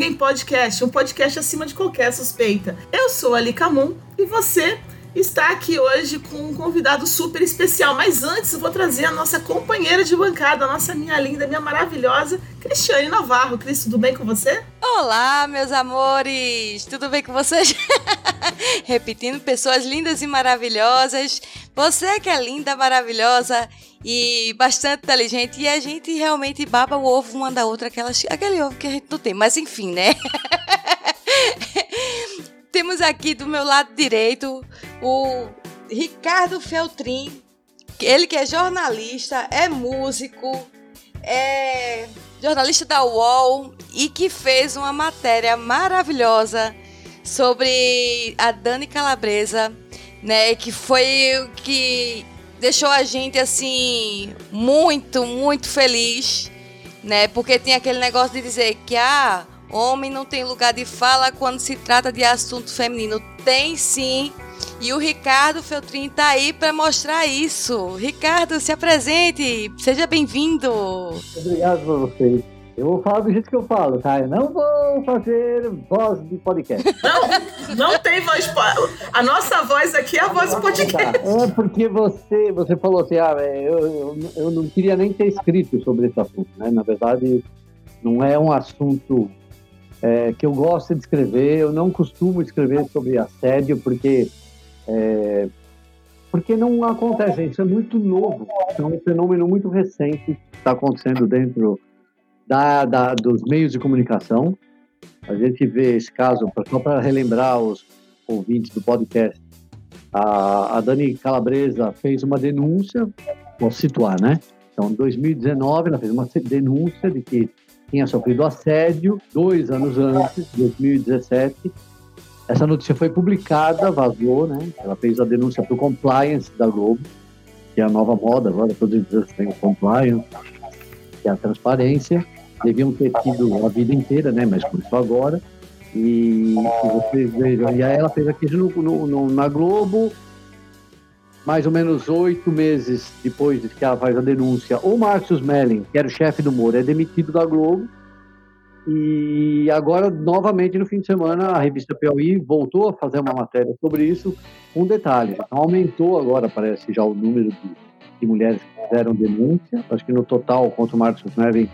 Julguem Podcast, um podcast acima de qualquer suspeita. Eu sou a Ali Camum e você está aqui hoje com um convidado super especial. Mas antes, eu vou trazer a nossa companheira de bancada, a nossa minha linda, minha maravilhosa, Cristiane Navarro. Cris, tudo bem com você? Olá, meus amores! Tudo bem com vocês? Repetindo, pessoas lindas e maravilhosas. Você que é linda, maravilhosa e bastante inteligente. E a gente realmente baba o ovo uma da outra, aquelas, aquele ovo que a gente não tem. Mas enfim, né? Temos aqui do meu lado direito o Ricardo Feltrin. Ele que é jornalista, é músico, é jornalista da UOL e que fez uma matéria maravilhosa sobre a Dani Calabresa, né, que foi o que deixou a gente assim muito, muito feliz, né? Porque tem aquele negócio de dizer que ah, homem não tem lugar de fala quando se trata de assunto feminino. Tem sim. E o Ricardo Feltrin tá aí para mostrar isso. Ricardo, se apresente. Seja bem-vindo. Obrigado por vocês. Eu vou falar do jeito que eu falo, tá? Eu não vou fazer voz de podcast. Não, não tem voz. A nossa voz aqui é a voz do podcast. É porque você, você falou assim, ah, eu, eu, eu não queria nem ter escrito sobre esse assunto, né? Na verdade, não é um assunto é, que eu gosto de escrever. Eu não costumo escrever sobre assédio porque é, porque não acontece. Isso é muito novo. É um fenômeno muito recente que está acontecendo dentro da, da- dos meios de comunicação. A gente vê esse caso, só para relembrar os ouvintes do podcast, a, a Dani Calabresa fez uma denúncia, vou situar, né? Então, em 2019, ela fez uma denúncia de que tinha sofrido assédio dois anos antes, 2017. Essa notícia foi publicada, vazou, né? Ela fez a denúncia para o compliance da Globo, que é a nova moda agora, todas as empresas têm o compliance, que é a transparência. Deviam ter tido a vida inteira, né? Mas começou agora. E, vocês vejam, e aí ela fez aqui no, no- no- na Globo, mais ou menos oito meses depois de que ela faz a denúncia, o Márcio Smelling, que era o chefe do Moro, é demitido da Globo. E agora, novamente, no fim de semana, a revista Piauí voltou a fazer uma matéria sobre isso. Um detalhe, então, aumentou agora, parece, já o número de, de mulheres que fizeram denúncia. Acho que no total, contra o Marcos Smelling,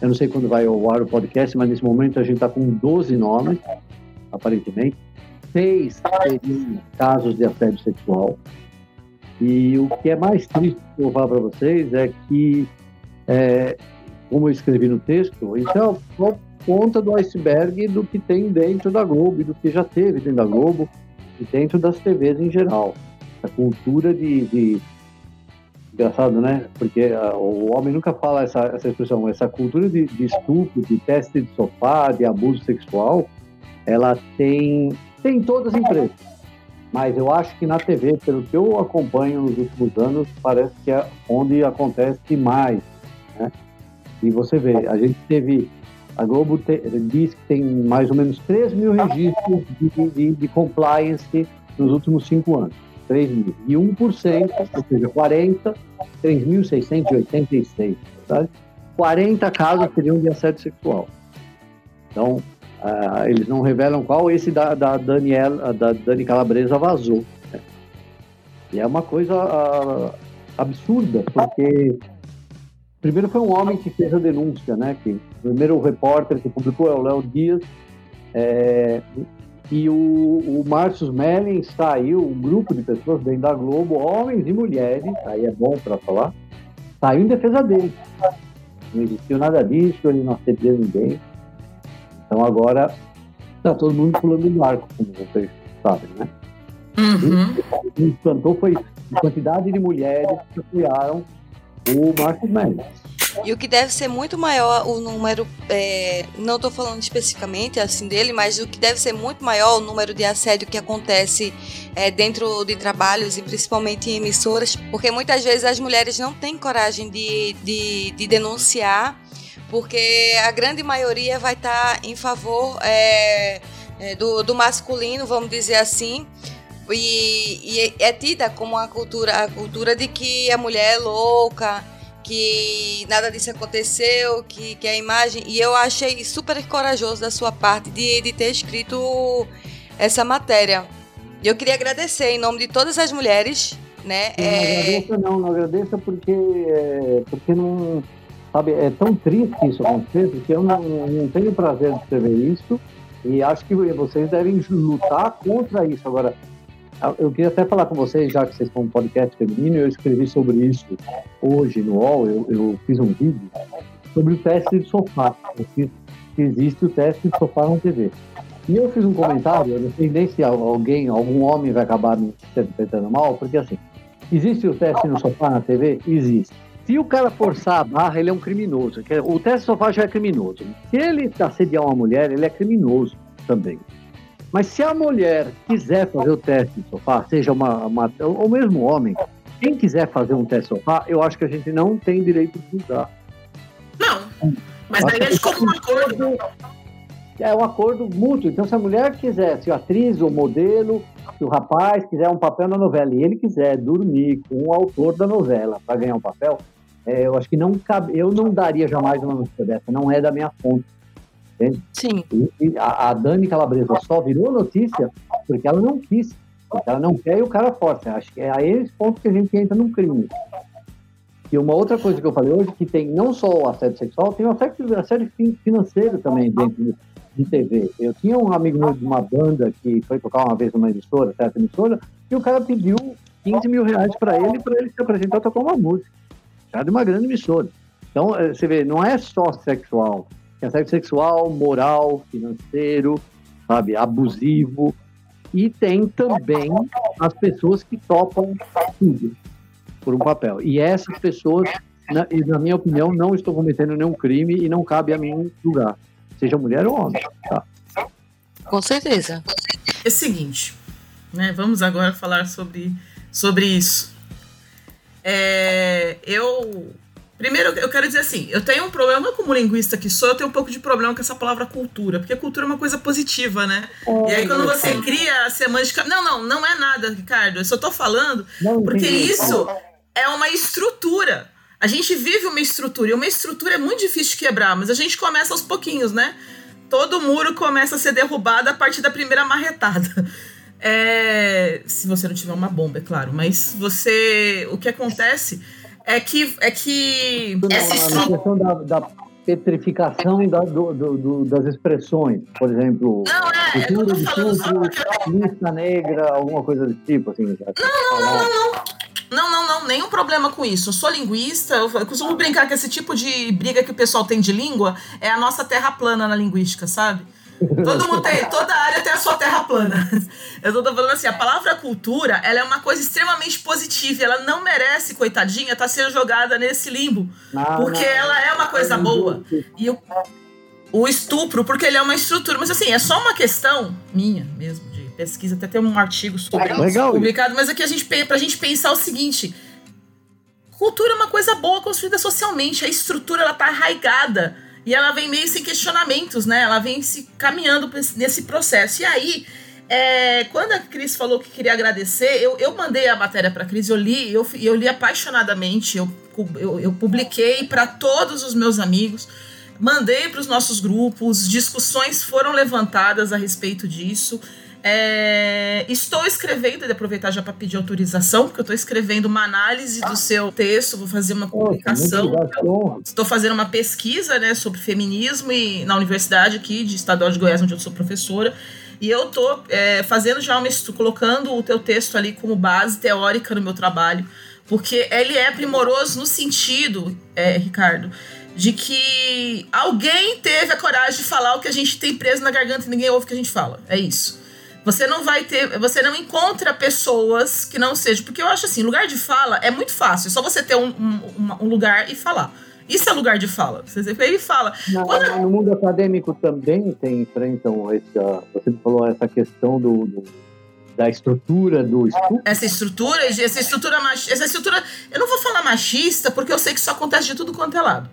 eu não sei quando vai ao ar o podcast, mas nesse momento a gente está com 12 nomes, aparentemente. Seis casos de assédio sexual. E o que é mais triste que eu falar para vocês é que, é, como eu escrevi no texto, é só ponta do iceberg do que tem dentro da Globo do que já teve dentro da Globo e dentro das TVs em geral. A cultura de. de- Engraçado, né? Porque ah, o homem nunca fala essa, essa expressão, essa cultura de, de estupro, de teste de sofá, de abuso sexual, ela tem, tem em todas as empresas. Mas eu acho que na TV, pelo que eu acompanho nos últimos anos, parece que é onde acontece mais. Né? E você vê, a gente teve. A Globo te- diz que tem mais ou menos 3 mil registros de, de, de compliance nos últimos cinco anos. 3 mil. E 1%, ou seja, 40, 3.686. Sabe? 40 casos seriam de assédio sexual. Então, ah, eles não revelam qual, esse da, da, Daniela, da Dani Calabresa vazou. né? E é uma coisa ah, absurda, porque primeiro foi um homem que fez a denúncia, né? Que, o primeiro repórter que publicou é o Léo Dias, é, e o, o Márcio saiu, um grupo de pessoas dentro da Globo, homens e mulheres, aí é bom para falar, saiu em defesa dele. não existiu nada disso, ele não assediou ninguém. Então agora está todo mundo pulando no arco, como vocês sabem, né? Uhum. O que me espantou foi a quantidade de mulheres que apoiaram o Marcos Mendes. E o que deve ser muito maior o número, é, não estou falando especificamente assim dele, mas o que deve ser muito maior o número de assédio que acontece é, dentro de trabalhos e principalmente em emissoras, porque muitas vezes as mulheres não têm coragem de, de, de denunciar, porque a grande maioria vai estar em favor é, é, do, do masculino, vamos dizer assim, e, e, é tida como a cultura, a cultura de que a mulher é louca, que nada disso aconteceu, que, que a imagem. E eu achei super corajoso da sua parte de, de ter escrito essa matéria. E eu queria agradecer em nome de todas as mulheres, né? Não, é... agradeça não, não agradeça porque, é, porque não. Sabe, é tão triste isso acontecer, porque eu não, não tenho prazer de escrever isso e acho que vocês devem lutar contra isso. Agora, eu queria até falar com vocês, já que vocês estão um podcast feminino, eu escrevi sobre isso hoje no UOL, eu, eu fiz um vídeo sobre o teste de sofá, que existe o teste de sofá na TV. E eu fiz um comentário, eu não sei nem se alguém, algum homem vai acabar me interpretando mal, porque assim, existe o teste no sofá na TV? Existe. Se o cara forçar a barra, ele é um criminoso. O teste de sofá já é criminoso. Se ele assediar uma mulher, ele é criminoso também. Mas se a mulher quiser fazer o teste de sofá, seja uma, uma ou mesmo homem, quem quiser fazer um teste de sofá, eu acho que a gente não tem direito de julgar. Não, mas aí eles como um acordo. É um acordo mútuo. Então, se a mulher quiser, se a atriz, o modelo, se o rapaz quiser um papel na novela e ele quiser dormir com o autor da novela para ganhar um papel, é, eu acho que não cabe, eu não daria jamais uma notícia dessa, não é da minha fonte. Entende? Sim. E a, a, Dani Calabresa só virou notícia porque ela não quis. Porque ela não quer e o cara força. Acho que é a esse ponto que a gente entra num crime. E uma outra coisa que eu falei hoje, que tem não só o assédio sexual, tem o assédio, assédio financeiro também dentro de TV. Eu tinha um amigo meu de uma banda que foi tocar uma vez numa emissora, certa emissora, e o cara pediu 15 mil reais para ele, para ele se apresentar tocar uma música. Já de uma grande emissora. Então, eh, você vê, não é só sexual, assédio sexual, moral, financeiro, sabe, abusivo. E tem também as pessoas que topam tudo por um papel. E essas pessoas, na, na minha opinião, não estão cometendo nenhum crime e não cabe a mim julgar, seja mulher ou homem. Tá? Com certeza. É o seguinte, né? Vamos agora falar sobre, sobre isso. É, eu Primeiro, eu quero dizer assim, eu tenho um problema como linguista que sou, eu tenho um pouco de problema com essa palavra cultura, porque cultura é uma coisa positiva, né? É, e aí quando você é. cria a semântica, não, não, não é nada, Ricardo, eu só tô falando não, porque isso é uma estrutura. A gente vive uma estrutura, e uma estrutura é muito difícil de quebrar, mas a gente começa aos pouquinhos, né? Todo muro começa a ser derrubado a partir da primeira marretada. É, se você não tiver uma bomba, é claro, mas você, o que acontece é que. É que essa a questão da, da petrificação da, do, do, das expressões, por exemplo, não, é, futuro de tudo, lista negra, alguma coisa desse tipo, assim. Não, não, não, não, não, não, não, nenhum problema com isso. Eu sou linguista, eu costumo brincar que esse tipo de briga que o pessoal tem de língua é a nossa terra plana na linguística, sabe? Todo mundo tem, toda área tem a sua terra plana. Eu tô falando assim, a palavra cultura, ela é uma coisa extremamente positiva, ela não merece, coitadinha, estar tá sendo jogada nesse limbo, não, porque não. ela é uma coisa boa. E o, o estupro, porque ele é uma estrutura, mas assim, é só uma questão minha mesmo de pesquisa, até tem um artigo sobre Legal. publicado, mas aqui a gente pra gente pensar o seguinte, cultura é uma coisa boa construída socialmente, a estrutura ela tá arraigada e ela vem meio sem questionamentos, né? Ela vem se caminhando nesse processo. E aí, é, quando a Cris falou que queria agradecer, eu, eu mandei a matéria para a Cris, eu li, eu, eu li apaixonadamente, eu, eu, eu publiquei para todos os meus amigos, mandei para os nossos grupos, discussões foram levantadas a respeito disso. É, estou escrevendo, de aproveitar já para pedir autorização, porque eu estou escrevendo uma análise do seu texto, vou fazer uma publicação. Estou fazendo uma pesquisa né, sobre feminismo e, na universidade aqui de Estadual de Goiás, onde eu sou professora. E eu estou é, fazendo já uma colocando o teu texto ali como base teórica no meu trabalho Porque ele é primoroso no sentido, é, Ricardo, de que alguém teve a coragem de falar o que a gente tem preso na garganta e ninguém ouve o que a gente fala. É isso. Você não vai ter, você não encontra pessoas que não sejam, porque eu acho assim, lugar de fala é muito fácil, é só você ter um, um, um lugar e falar. Isso é lugar de fala. Você ele fala. Quando... No mundo acadêmico também tem enfrentam essa, você falou essa questão do, do da estrutura do estudo. Essa estrutura, essa estrutura essa estrutura, eu não vou falar machista porque eu sei que isso acontece de tudo quanto é lado.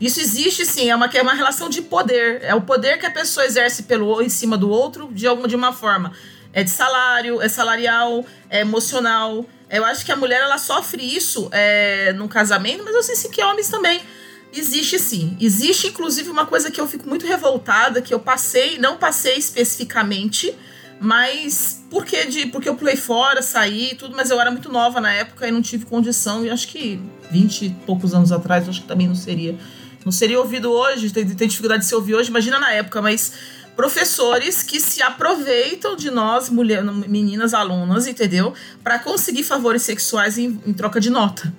Isso existe sim, é uma, é uma relação de poder. É o poder que a pessoa exerce pelo em cima do outro de alguma de uma forma. É de salário, é salarial, é emocional. Eu acho que a mulher ela sofre isso é, num casamento, mas eu sei sim que homens também. Existe sim. Existe, inclusive, uma coisa que eu fico muito revoltada, que eu passei, não passei especificamente, mas porque de porque eu pulei fora, saí tudo, mas eu era muito nova na época e não tive condição, e acho que 20 e poucos anos atrás, acho que também não seria. Não seria ouvido hoje, tem, tem dificuldade de se ouvir hoje, imagina na época, mas professores que se aproveitam de nós, mulher, meninas alunas, entendeu? Para conseguir favores sexuais em, em, troca de nota.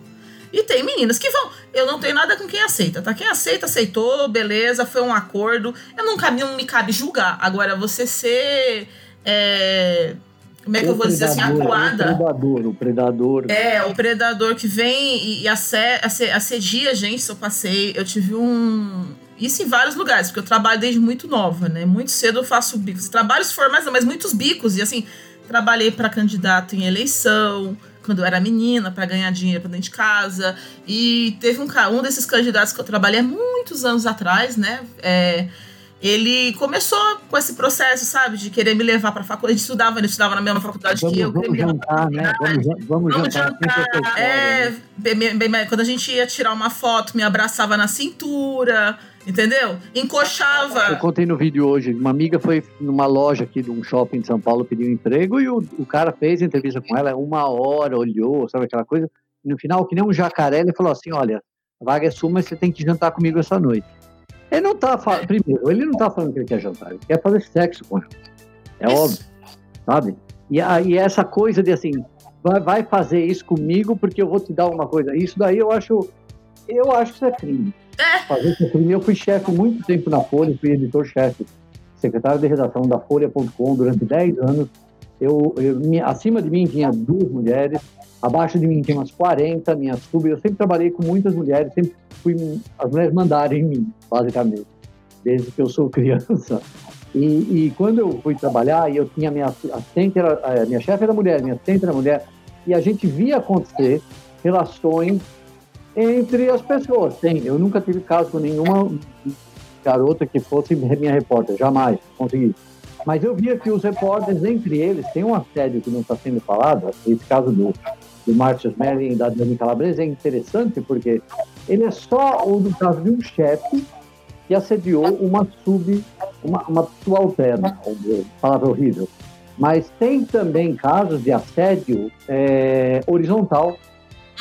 E tem meninas que vão. Eu não tenho nada com quem aceita, tá? Quem aceita, aceitou, beleza, foi um acordo. Eu nunca não me cabe julgar. Agora, você ser. É, como é que o eu vou dizer assim? Acuada. O predador, o predador. É, o predador que vem e, e assedia a gente. Se eu passei, eu tive um isso em vários lugares, porque eu trabalho desde muito nova, né? Muito cedo eu faço bicos. Trabalhos formais, mas muitos bicos. E assim, trabalhei para candidato em eleição, quando eu era menina, para ganhar dinheiro para dentro de casa. E teve um, um desses candidatos que eu trabalhei há muitos anos atrás, né? É, ele começou com esse processo, sabe, de querer me levar para a faculdade. Ele estudava, ele estudava na mesma faculdade vamos, que eu. Vamos jantar, né? Vamos, vamos, vamos jantar. jantar. É, bem, bem, quando a gente ia tirar uma foto, me abraçava na cintura, entendeu? Encoxava. Eu contei no vídeo hoje, uma amiga foi numa loja aqui de um shopping de São Paulo pedir um emprego e o, o cara fez entrevista com ela, uma hora, olhou, sabe aquela coisa. E no final, que nem um jacaré, ele falou assim: olha, a vaga é sua, mas você tem que jantar comigo essa noite. Ele não tá falando. Primeiro, ele não tá falando que ele quer jantar, ele quer fazer sexo com. É isso. óbvio, sabe? E, e essa coisa de assim, vai, vai fazer isso comigo porque eu vou te dar uma coisa. Isso daí eu acho. Eu acho que isso é crime. É. Fazer isso é crime. Eu fui chefe muito tempo na Folha, fui editor-chefe, secretário de redação da Folha.com durante 10 anos. Eu, eu, acima de mim tinha duas mulheres, Abaixo de mim tinha umas 40, minhas sub. Eu sempre trabalhei com muitas mulheres, sempre fui. As mulheres mandaram em mim, basicamente, desde que eu sou criança. E, e quando eu fui trabalhar, e eu tinha minha assistente, era, eh, minha chefe era mulher, minha assistente era mulher, e a gente via acontecer relações entre as pessoas. Tem, eu nunca tive caso com nenhuma garota que fosse minha repórter, jamais consegui. Mas eu via que os repórteres, entre eles, tem um assédio que não está sendo falado, esse caso do do Márcio Smelling e da Dani Calabrese é interessante porque ele é só o do caso de um chefe que assediou uma sub, uma, uma subalterna, palavra horrível. Mas tem também casos de assédio é, horizontal.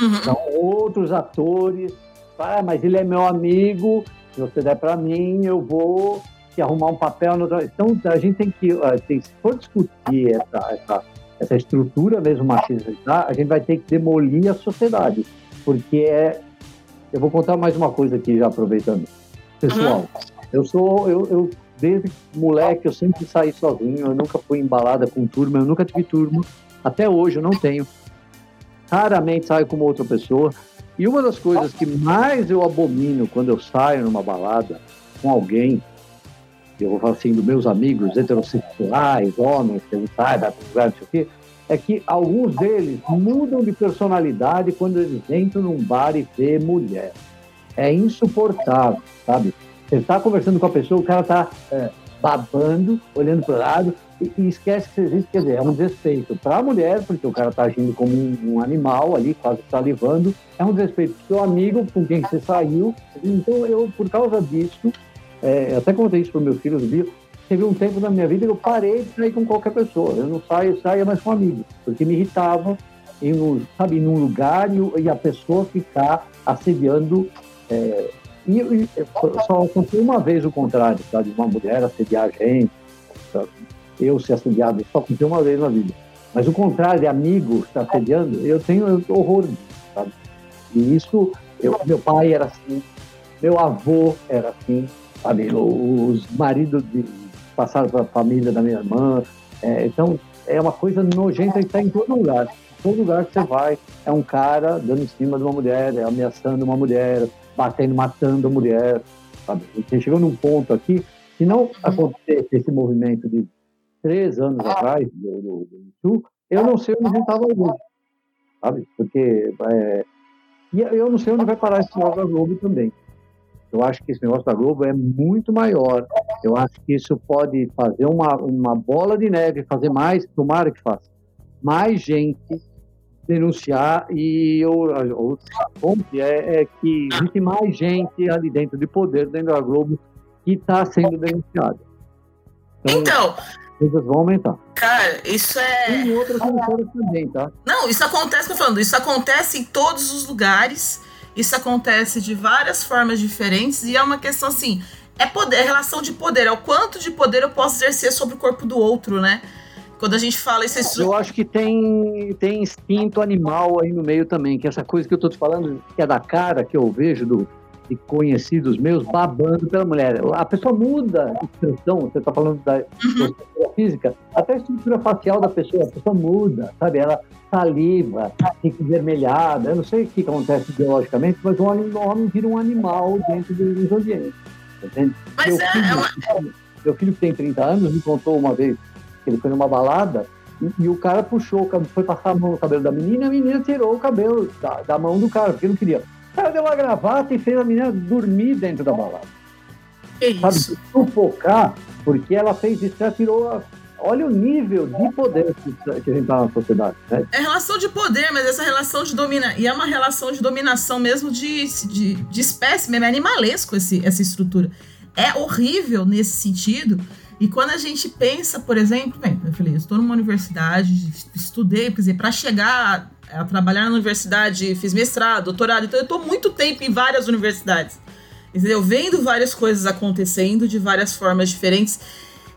Uhum. Então, outros atores, ah, mas ele é meu amigo, se você der para mim, eu vou te arrumar um papel. No... Então, a gente tem que, tem, se for discutir essa, essa essa estrutura mesmo machista, a gente vai ter que demolir a sociedade, porque é... Eu vou contar mais uma coisa aqui, já aproveitando. Pessoal, uhum. eu sou... Eu, eu, desde moleque, eu sempre saí sozinho, eu nunca fui embalada com turma, eu nunca tive turma. Até hoje eu não tenho. Raramente saio com outra pessoa. E uma das coisas que mais eu abomino quando eu saio numa balada com alguém eu vou falar assim, dos meus amigos heterossexuais, homens, que sai da lugar, não sei o quê, é que alguns deles mudam de personalidade quando eles entram num bar e vê mulher. É insuportável, sabe? Você está conversando com a pessoa, o cara está é, babando, olhando para o lado e, e, esquece que existe. Quer dizer, é um desrespeito para a mulher, porque o cara está agindo como um, um, animal ali, quase salivando. É um desrespeito para o seu amigo com quem você saiu. Então, eu, por causa disso, é, até contei isso para o meu filho, teve um tempo na minha vida que eu parei de sair com qualquer pessoa. Eu não saio, saia mais com amigos, porque me irritava em um, sabe, num lugar e, a pessoa ficar assediando. É, e, e, só aconteceu uma vez o contrário, sabe, uma mulher assediar a gente, eu ser assediado, só aconteceu uma vez na vida. Mas o contrário, amigo estar assediando, eu tenho horror? E isso, eu, meu pai era assim, meu avô era assim, sabe? Os maridos de, passaram para a família da minha irmã. É, então, é uma coisa nojenta que está em todo lugar. Em todo lugar que você vai, é um cara dando em cima de uma mulher, é ameaçando uma mulher, batendo, matando a mulher. Sabe? Você chegou num ponto aqui, se não uhum. acontecesse esse movimento de três anos atrás do, do, do eu não sei onde estava hoje. Sabe? Porque é, e eu não sei onde vai parar esse da Globo também. Eu acho que esse negócio da Globo é muito maior. Eu acho que isso pode fazer uma, uma bola de neve, fazer mais, tomara que faça, mais gente denunciar e o ponte é, é que existe mais gente ali dentro de poder, dentro da Globo, que está sendo denunciada. Então, então coisas vão aumentar. Cara, isso é. Tem outras emissoras também, tá? Não, isso acontece, falando, isso acontece em todos os lugares, isso acontece de várias formas diferentes, e é uma questão assim, é poder, é relação de poder, é o quanto de poder eu posso exercer sobre o corpo do outro, né? Quando a gente fala isso. É... Eu acho que tem, tem instinto animal aí no meio também, que essa coisa que eu tô te falando, que é da cara que eu vejo do, de conhecidos meus babando pela mulher. A pessoa muda a expressão, você está falando da uhum. estrutura física, até a estrutura facial da pessoa, a pessoa muda, sabe? Ela saliva, fica vermelhada, eu não sei o que acontece biologicamente, mas o homem, o homem vira um animal dentro dos ambientes. Entende? Mas meu, é, filho, é meu filho que tem 30 anos me contou uma vez que ele foi numa balada e, e, o cara puxou, foi passar a mão no cabelo da menina e a menina tirou o cabelo da, da mão do cara, porque não queria. O cara deu uma gravata e fez a menina dormir dentro da balada. Que Sabe, isso? sufocar, porque ela fez isso, ela tirou a... Olha o nível de poder que, a gente está na sociedade. Né? É relação de poder, mas essa relação de dominação. E é uma relação de dominação mesmo de, de, de espécie, mesmo é animalesco esse, essa estrutura. É horrível nesse sentido. E quando a gente pensa, por exemplo, bem, eu falei, eu estou numa universidade, estudei, quer dizer, para chegar a trabalhar na universidade, fiz mestrado, doutorado, então eu estou muito tempo em várias universidades. Entendeu? Vendo várias coisas acontecendo de várias formas diferentes.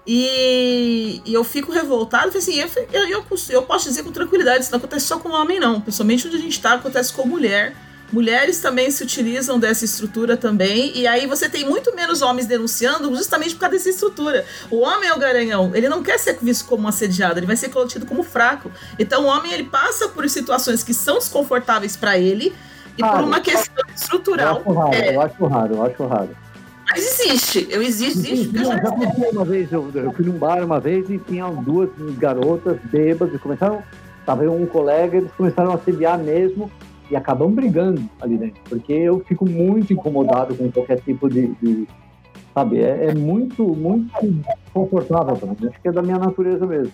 E, e eu fico revoltado, assim, eu, eu, eu, eu, posso dizer com tranquilidade, isso não acontece só com homem, não. Pessoalmente onde a gente está, acontece com mulher. Mulheres também se utilizam dessa estrutura também, e aí você tem muito menos homens denunciando justamente por causa dessa estrutura. O homem é o garanhão, ele não quer ser visto como um assediado, ele vai ser tido como fraco. Então o homem ele passa por situações que são desconfortáveis para ele e por uma questão estrutural. Eu acho raro, é... eu acho raro, eu acho raro. Mas existe, eu existe, existe. Eu já uma vez, eu, eu, fui num bar uma vez e tinha duas garotas bêbadas, começaram, tava um colega, eles começaram a assediar mesmo, e acabam brigando ali dentro, porque eu fico muito incomodado com qualquer tipo de, de sabe, é, é, muito, muito confortável para mim, acho que é da minha natureza mesmo.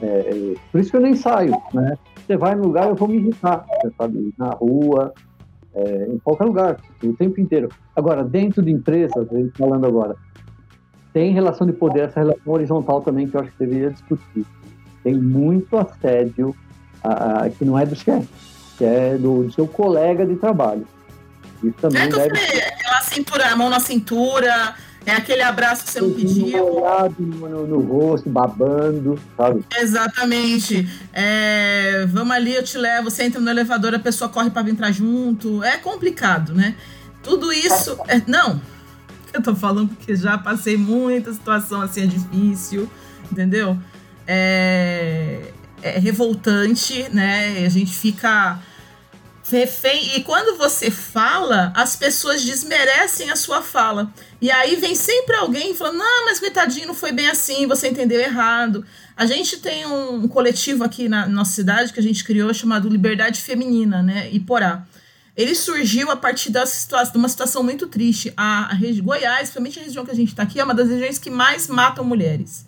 É, é, por isso que eu nem saio, né? Você vai no lugar, eu vou me irritar, sabe, na rua, é, em qualquer lugar, o tempo inteiro. Agora, dentro de empresas, a gente falando agora, tem relação de poder, essa relação horizontal também que eu acho que deveria discutir. Tem muito assédio a, a, que não é do chefe que é do, do seu colega de trabalho. Isso também é deve ser. Aquela cintura, a mão na cintura, é aquele abraço que você não pediu. No, no, no rosto, babando, sabe? Exatamente. É, vamos ali, eu te levo. Você entra no elevador, a pessoa corre para entrar junto. É complicado, né? Tudo isso. É, não. Eu tô falando porque já passei muita situação assim, é difícil, entendeu? É, é revoltante, né? A gente fica refém. E quando você fala, as pessoas desmerecem a sua fala. E aí vem sempre alguém falando: não, mas coitadinho, não foi bem assim, você entendeu errado. A gente tem um coletivo aqui na nossa cidade que a gente criou chamado Liberdade Feminina, né? Iporá. Ele surgiu a partir situação, de uma situação muito triste. A, a região Goiás, principalmente a região que a gente está aqui, é uma das regiões que mais matam mulheres.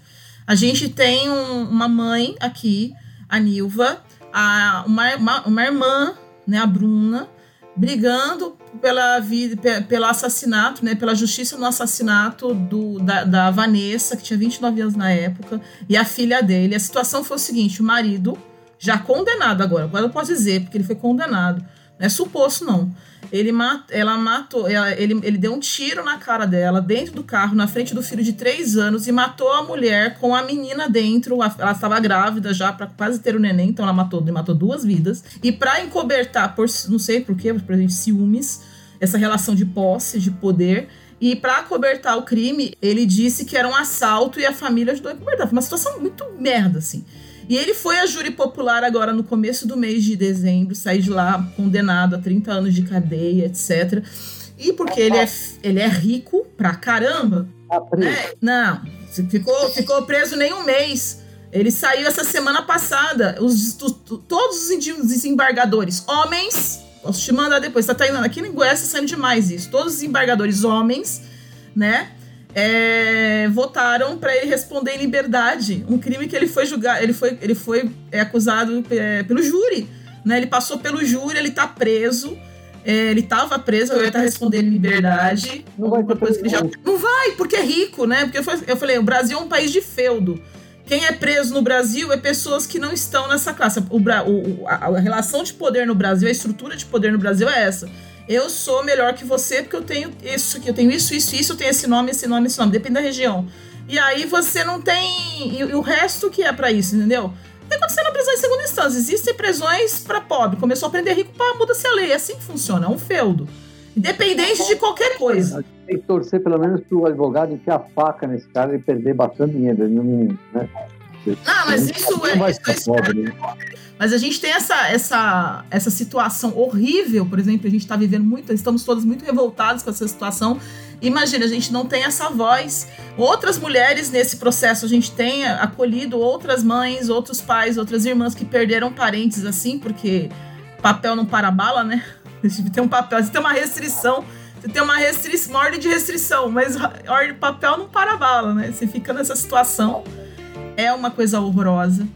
A gente tem um, uma mãe aqui, a Nilva, a, uma, uma, uma irmã, né, a Bruna, brigando pela vida, pelo assassinato, né, pela justiça no assassinato do, da, da, Vanessa, que tinha 29 anos na época, e a filha dele. A situação foi o seguinte: o marido, já condenado agora, agora eu posso dizer, porque ele foi condenado, não é suposto não. Ele mat, ela matou, ela- ele, ele deu um tiro na cara dela, dentro do carro, na frente do filho de três anos, e matou a mulher com a menina dentro. Ela estava grávida já, para quase ter o neném, então ela matou, matou duas vidas. E para encobertar, por não sei por quê, por exemplo, ciúmes, essa relação de posse, de poder. E para cobertar o crime, ele disse que era um assalto e a família ajudou a cobertar. Foi uma situação muito merda, assim. E ele foi a júri popular agora no começo do mês de dezembro, sair de lá condenado a 30 anos de cadeia, etc. E porque ele é, ele é rico pra caramba, Tá preso. é, não, ficou, ficou preso nem um mês. Ele saiu essa semana passada. Os, todos os desembargadores homens, posso te mandar depois, tá indo aqui em Goiás tá saindo demais isso. Todos os desembargadores homens, né, é, votaram para ele responder em liberdade. Um crime que ele foi julgar, ele foi, ele foi é, acusado é, pelo júri, né? Ele passou pelo júri, ele tá preso. é, ele tava preso, ele tá respondendo em liberdade. Não vai já-. Não vai, porque é rico, né? Porque eu fa- eu falei, o Brasil é um país de feudo. Quem é preso no Brasil é pessoas que não estão nessa classe. O- a, a relação de poder no Brasil, a estrutura de poder no Brasil é essa. Eu sou melhor que você porque eu tenho isso aqui, eu tenho isso, isso, isso, eu tenho esse nome, esse nome, esse nome, depende da região. E aí você não tem. E, o resto que é pra isso, entendeu? Tem acontecendo na prisão em segunda instância. Existem prisões pra pobre. Começou a prender rico pra muda-se a lei. É assim que funciona, é um feudo. Independente de qualquer coisa. Tem que torcer pelo menos pro advogado enfiar a faca nesse cara e perder bastante dinheiro. Ele não, né? Não, mas isso não é. vai isso ficar é pobre. né? Mas a gente tem essa, essa, essa situação horrível, por exemplo, a gente está vivendo muito, estamos todos muito revoltados com essa situação. Imagina, a gente não tem essa voz. Outras mulheres nesse processo, a gente tem acolhido outras mães, outros pais, outras irmãs que perderam parentes assim, porque papel não para bala, né? Tem um papel, tem uma restrição, você tem uma restrição, uma ordem de restrição, mas ordem de papel não para bala, né? Você fica nessa situação. É uma coisa horrorosa.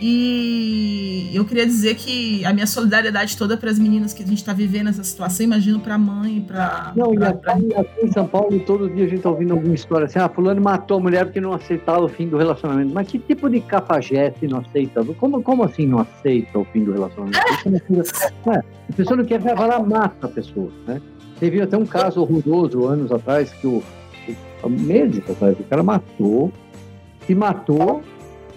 E eu queria dizer que a minha solidariedade toda para as meninas que a gente está vivendo essa situação, imagino para a mãe, para. Não, e aqui, aqui em São Paulo, todo dia a gente tá ouvindo alguma história assim, ah, fulano matou a mulher porque não aceitava o fim do relacionamento. Mas que tipo de cafajeste não aceita? Como, como assim não aceita o fim do relacionamento? É a pessoa não quer, lá, mata a pessoa, né? Teve até um caso horroroso anos atrás que o, o atrás, o cara matou, se matou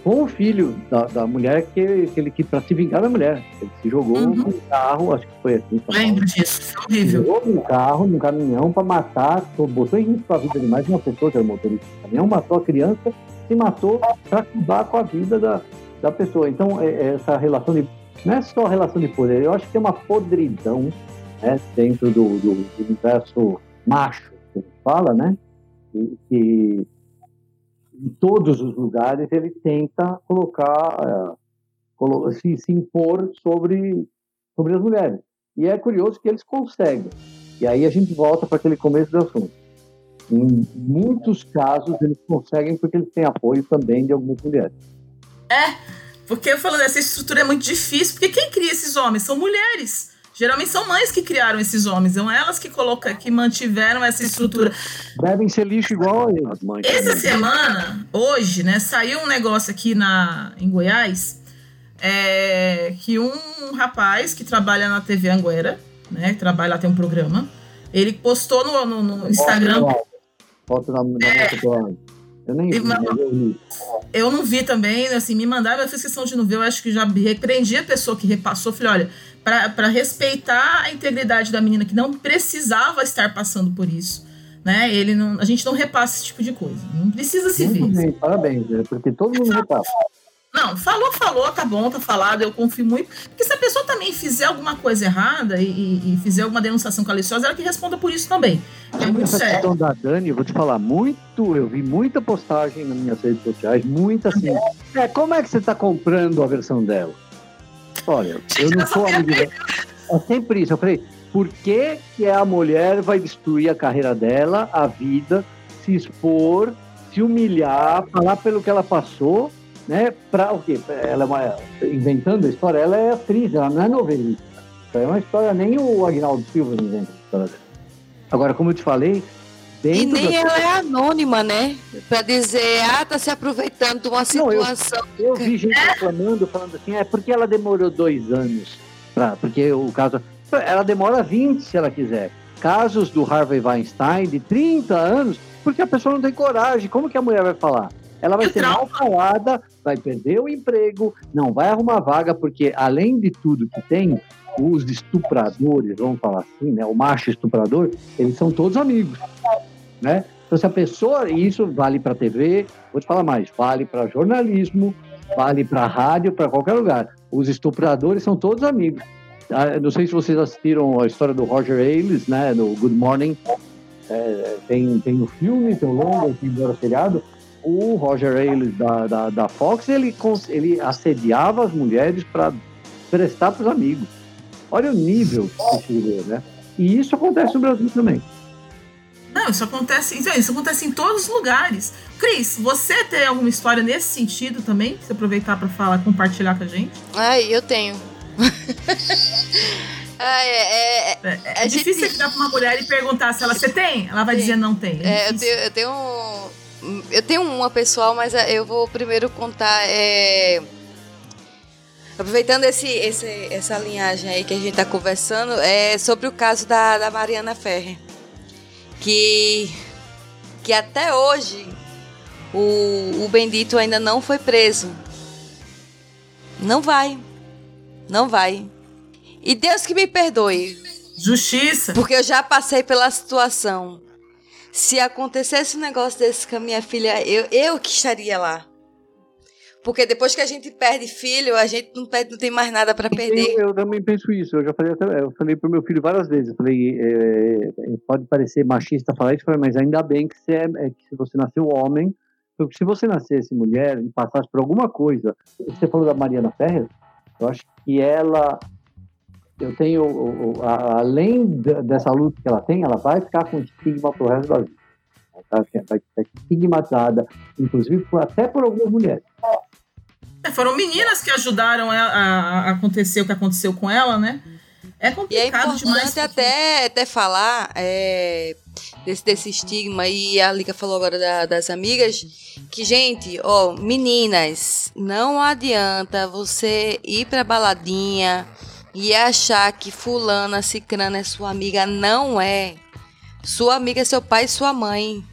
com o filho da, da mulher que, que ele que para se vingar da mulher. Ele se jogou Uhum. num carro, acho que foi assim. Lembro disso, isso é horrível. Jogou num carro, num caminhão, para matar, botou em risco a vida de mais uma pessoa, que era motorista do caminhão, matou a criança, se matou para acabar com a vida da, da pessoa. Então, é- é essa relação de. Não é só a relação de poder, eu acho que tem uma podridão né, dentro do, do, do universo macho, que a gente fala, né? Que, que em todos os lugares ele tenta colocar, é, se, se impor sobre, sobre as mulheres. E é curioso que eles conseguem. E aí a gente volta para aquele começo do assunto. Em muitos casos eles conseguem porque eles têm apoio também de algumas mulheres. Porque eu falando, essa estrutura é muito difícil, porque quem cria esses homens são mulheres. Geralmente são mães que criaram esses homens, são elas que colocam, que mantiveram essa estrutura. Devem ser lixo igual a eles, mãe. Essa semana, hoje, né, saiu um negócio aqui na, em Goiás, é, que um rapaz que trabalha na TV Anguera, né, que trabalha lá, tem um programa, ele postou no, no- no Instagram, Foto na, na moto do lado. Eu nem vi, eu não vi também, assim, me mandaram, eu fiz questão de não ver, eu acho que já repreendi a pessoa que repassou, falei, olha, para respeitar a integridade da menina que não precisava estar passando por isso, né, ele não, a gente não repassa esse tipo de coisa, não precisa se ver. Bem, parabéns, né? porque todo mundo repassa. Não, falou, falou, tá bom, tá falado, eu confio muito. Porque se a pessoa também fizer alguma coisa errada e, e- fizer alguma denunciação caliciosa, ela que responda por isso também. É muito Essa sério. questão da Dani, eu vou te falar, muito, eu vi muita postagem nas minhas redes sociais, muita assim. É, como é que você está comprando a versão dela? Olha, eu não sou amigo dela. É sempre isso. Eu falei, por que, que a mulher vai destruir a carreira dela, a vida, se expor, se humilhar, falar pelo que ela passou, né? Pra o quê? Ela é uma, inventando a história, ela é atriz, ela não é novelista. É uma história, nem o Agnaldo Silva inventa a história dela. Agora, como eu te falei, E nem da- ela é anônima, né? Pra dizer, ah, tá se aproveitando de uma Não, eu- situação. Eu vi gente reclamando, falando assim, é porque ela demorou dois anos. Pra, porque o caso. ela demora 20 se ela quiser. Casos do Harvey Weinstein de 30 anos, porque a pessoa não tem coragem. Como que a mulher vai falar? Ela vai ser mal falada, vai perder o emprego, não vai arrumar vaga, porque além de tudo que tem, os estupradores, vamos falar assim, né? O macho estuprador, eles são todos amigos, né? Então, se a pessoa, e isso vale para TV, vou te falar mais, vale para jornalismo, vale para rádio, para qualquer lugar. Os estupradores são todos amigos. Ah, Não sei se vocês assistiram a história do Roger Ailes, né? No Good Morning. É, tem, tem o filme, tem o longo, tem o seriado. O Roger Ailes da, da, da Fox, ele, ele assediava as mulheres para prestar para os amigos. Olha o nível que chegou, né? E isso acontece no Brasil também. Não, isso acontece, então, isso acontece em todos os lugares. Cris, você tem alguma história nesse sentido também? Se aproveitar para falar, compartilhar com a gente? Ai, eu tenho. Ai, é, é, É, é difícil gente- você virar pra uma mulher e perguntar se ela você tem, ela vai Sim. dizer não tem. É, eu difícil. tenho, eu tenho um- eu tenho uma pessoal, mas é, eu vou primeiro contar. é, aproveitando esse, esse, essa linhagem aí que a gente tá conversando, é sobre o caso da, da Mariana Ferrer. Que, que até hoje o, o bendito ainda não foi preso. Não vai. Não vai. E Deus que me perdoe. Justiça. Porque eu já passei pela situação. Se acontecesse um negócio desse com a minha filha, eu, eu que estaria lá. Porque depois que a gente perde filho, a gente não, perde, não tem mais nada pra perder. Eu, eu também penso isso. Eu já falei, até- eu falei pro meu filho várias vezes. Eu falei, é, pode parecer machista falar isso, mas ainda bem que você, é, é que você nasceu homem, porque se você nascesse mulher e passasse por alguma coisa, você falou da Mariana Ferrer, eu acho que ela, eu tenho, o- o- a- além dessa luta que ela tem, ela vai ficar com estigma pro resto da vida. Ela vai vai ficar estigmatizada, inclusive por- até por algumas mulheres. É, foram meninas que ajudaram a, a- acontecer o que aconteceu com ela, né? É E é complicado demais. importante até, até falar é, desse, desse estigma, e a Liga falou agora da- das amigas, que, gente, ó, meninas, não adianta você ir pra baladinha e achar que fulana, cicrana é sua amiga. Não é. Sua amiga é seu pai e sua mãe.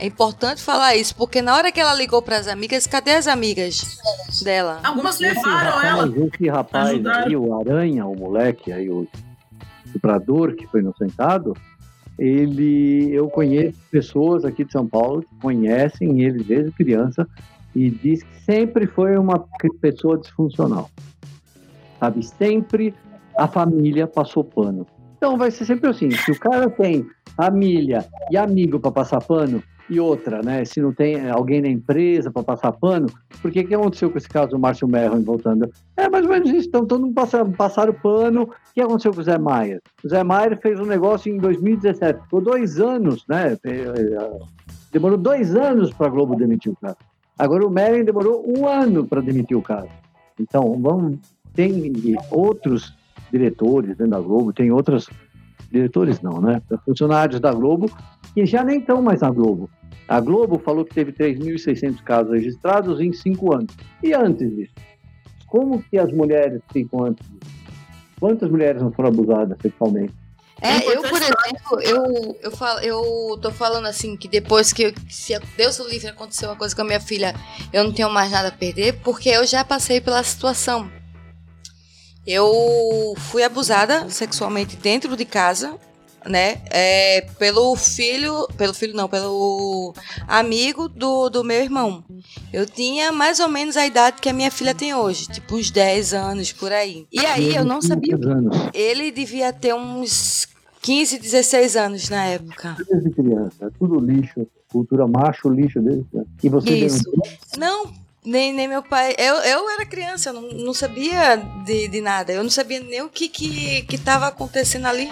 É importante falar isso, porque na hora que ela ligou pras amigas, cadê as amigas dela? Algumas Esse levaram ela. rapaz, esse rapaz ajudaram. aí, o Aranha, o moleque aí, o estuprador que foi inocentado, ele, eu conheço pessoas aqui de São Paulo que conhecem ele desde criança e diz que sempre foi uma pessoa disfuncional. Sabe, sempre a família passou pano. Então vai ser sempre assim, se o cara tem família e amigo para passar pano, e outra, né? Se não tem alguém na empresa para passar pano, por que aconteceu com esse caso do Márcio Merron voltando? É mais ou menos isso, então todo mundo passa, passaram pano. O que aconteceu com o Zé Maier? O Zé Maier fez um negócio em 2017, ficou dois anos, né? Demorou dois anos para a Globo demitir o cara. Agora o Merron demorou um ano para demitir o cara. Então, vamos, tem outros diretores dentro da Globo, tem outros diretores não, né? Funcionários da Globo que já nem estão mais na Globo. A Globo falou que teve 3.600 casos registrados em cinco anos. E antes disso? Como que as mulheres ficam antes disso? Quantas mulheres não foram abusadas sexualmente? É, eu, por exemplo, eu, eu, falo, eu tô falando assim que depois que eu, se Deus o livre aconteceu uma coisa com a minha filha, eu não tenho mais nada a perder, porque eu já passei pela situação. Eu fui abusada sexualmente dentro de casa, né? É, pelo filho, pelo filho não, pelo amigo do, do meu irmão. Eu tinha mais ou menos a idade que a minha filha tem hoje, tipo uns 10 anos por aí. E aí eu não sabia ele devia ter uns 15, 16 anos na época. Desde criança. É tudo lixo. Cultura macho, lixo desde criança. E você Isso. Não, nem, nem meu pai. Eu, eu era criança, eu não, não sabia de, de nada. Eu não sabia nem o que que que acontecendo ali.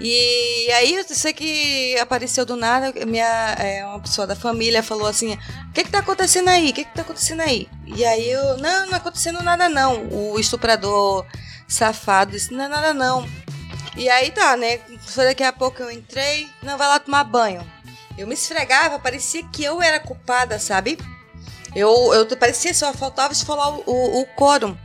E aí eu sei que apareceu do nada, minha, é, uma pessoa da família falou assim, o que que tá acontecendo aí? O que que tá acontecendo aí? E aí eu, não, não tá acontecendo nada não. O estuprador safado disse, não é nada não. E aí tá, né? Foi daqui a pouco eu entrei, não, vai lá tomar banho. Eu me esfregava, parecia que eu era culpada, sabe? Eu, eu parecia só faltava esfolar o, o, o couro.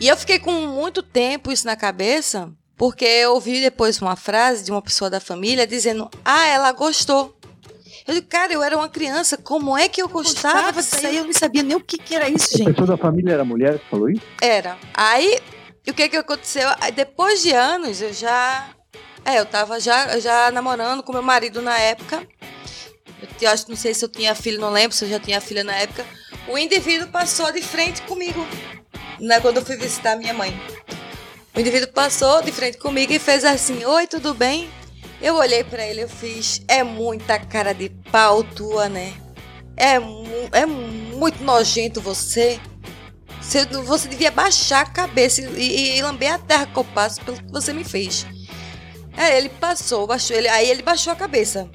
E eu fiquei com muito tempo isso na cabeça, porque eu ouvi depois uma frase de uma pessoa da família dizendo: Ah, ela gostou. Eu digo, cara, eu era uma criança, como é que eu gostava disso aí? Eu não sabia nem o que, que era isso, A gente. pessoa da família era mulher que falou isso? Era. Aí, o que que aconteceu? Aí, depois de anos, eu já... É, eu tava já, já namorando com meu marido na época. Eu, acho, não sei se eu tinha filho, não lembro se eu já tinha filha na época. O indivíduo passou de frente comigo, né, quando eu fui visitar minha mãe. O indivíduo passou de frente comigo e fez assim, Oi, tudo bem? Eu olhei pra ele, eu fiz, é muita cara de pau tua, né? É, mu- é muito nojento você. Você, você devia baixar a cabeça e, e lamber a terra que eu passo pelo que você me fez. Aí ele passou, baixou, ele, aí ele baixou a cabeça.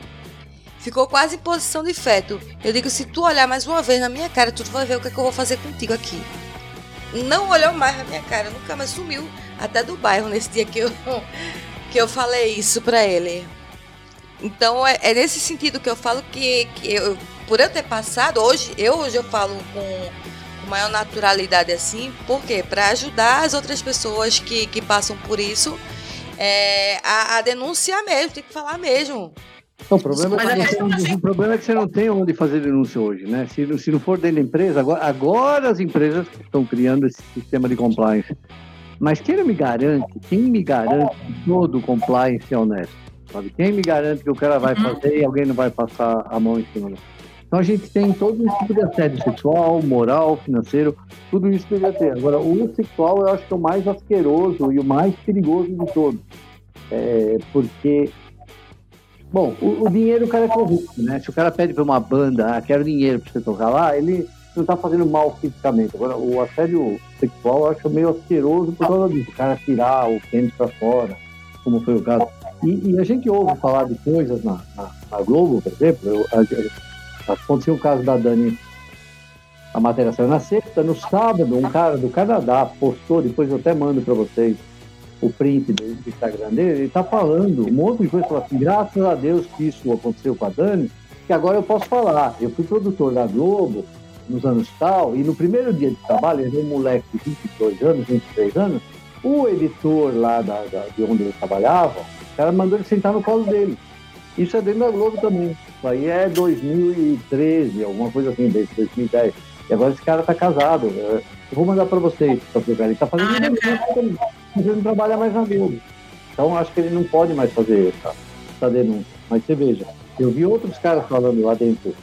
Ficou quase em posição de feto. Eu digo, se tu olhar mais uma vez na minha cara, tu vai ver o que, é que eu vou fazer contigo aqui. Não olhou mais na minha cara, nunca mais sumiu até do bairro nesse dia que eu, que eu falei isso pra ele. Então é, é nesse sentido que eu falo que, que eu, por eu ter passado, hoje eu, hoje eu falo com, maior naturalidade assim, por quê? Pra ajudar as outras pessoas que, que passam por isso é, a, a denunciar mesmo, tem que falar mesmo. Não, o, problema é que gente- o problema é que você não tem onde fazer denúncia hoje, né? Se, não- se não for dentro da empresa, agora, agora as empresas estão criando esse sistema de compliance. Mas quem me garante, quem me garante que todo compliance é honesto? Sabe? Quem me garante que o cara vai fazer e alguém não vai passar a mão em cima dele? Então a gente tem todo um tipo de assédio sexual, moral, financeiro, tudo isso deveria ter. Agora, o sexual eu acho que é o mais asqueroso e o mais perigoso de todos. É, porque Bom, o, o dinheiro o cara é corrupto, né? Se o cara pede para uma banda, ah, quero dinheiro para você tocar lá, ele não tá fazendo mal fisicamente. Agora, o assédio sexual eu acho meio asqueroso por causa disso. O cara tirar o tênis para fora, como foi o caso. E, e a gente ouve falar de coisas na, na, na Globo, por exemplo. Eu, a, aconteceu o caso da Dani. A matéria saiu na sexta, no sábado, um cara do Canadá postou, depois eu até mando para vocês o print do Instagram dele, ele tá falando um monte de coisa, falou assim, graças a Deus que isso aconteceu com a Dani, que agora eu posso falar. Eu fui produtor da Globo nos anos tal, e no primeiro dia de trabalho, ele era um moleque de 22 anos, 23 anos, o editor lá da, da- de onde ele trabalhava, o cara mandou ele sentar no colo dele. Isso é dentro da Globo também. Isso aí é 2013, alguma coisa assim, desde 2010. E agora esse cara tá casado. Eu vou mandar para vocês, pra pegar. Ele tá fazendo Ah, mas ele não trabalha mais na Globo. Então acho que ele não pode mais fazer essa, essa denúncia. Mas você veja, eu vi outros caras falando lá dentro.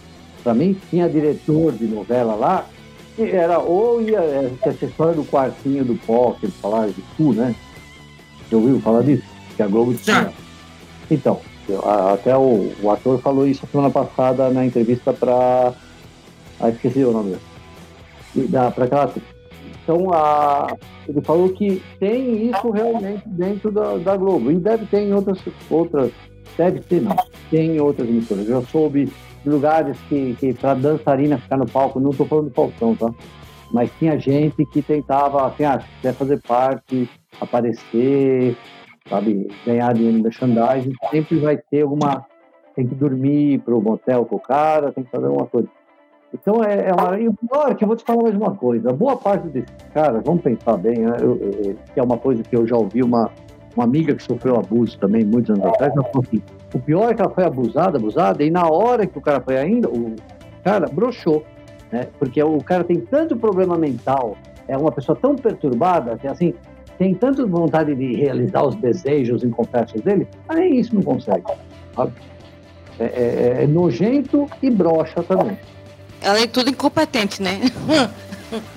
Para mim, tinha diretor de novela lá, que era ou ia, é, essa história do quartinho do pó, que eles falaram de cu, né? Você ouviu falar disso? Que a Globo tinha. Então, até o, o ator falou isso semana passada na entrevista para. Ah, esqueci o nome dele. Para aquela. Então, a, ele falou que tem isso realmente dentro da, da Globo. E deve ter em outras, outras. Deve ter, não. Tem em outras emissoras. Eu soube de lugares que, que para dançarina ficar no palco, não estou falando do Falcão, tá? Mas tinha gente que tentava, assim, ah, se quiser fazer parte, aparecer, sabe, ganhar dinheiro no merchandising, sempre vai ter alguma. Tem que dormir pro motel com o cara, tem que fazer alguma coisa. Então é, é uma. E o pior é que eu vou te falar mais uma coisa. Boa parte desses caras, vamos pensar bem, né? Eu- eu- que é uma coisa que eu já ouvi uma, uma amiga que sofreu abuso também, muitos anos atrás, falou assim: o pior é que ela foi abusada, abusada, e na hora que o cara foi ainda, o cara broxou, né? Porque o cara tem tanto problema mental, é uma pessoa tão perturbada, que assim, tem tanta vontade de realizar os desejos inconfessos dele, mas nem isso não consegue. É, é- é nojento e broxa também. Além de tudo, incompetente, né?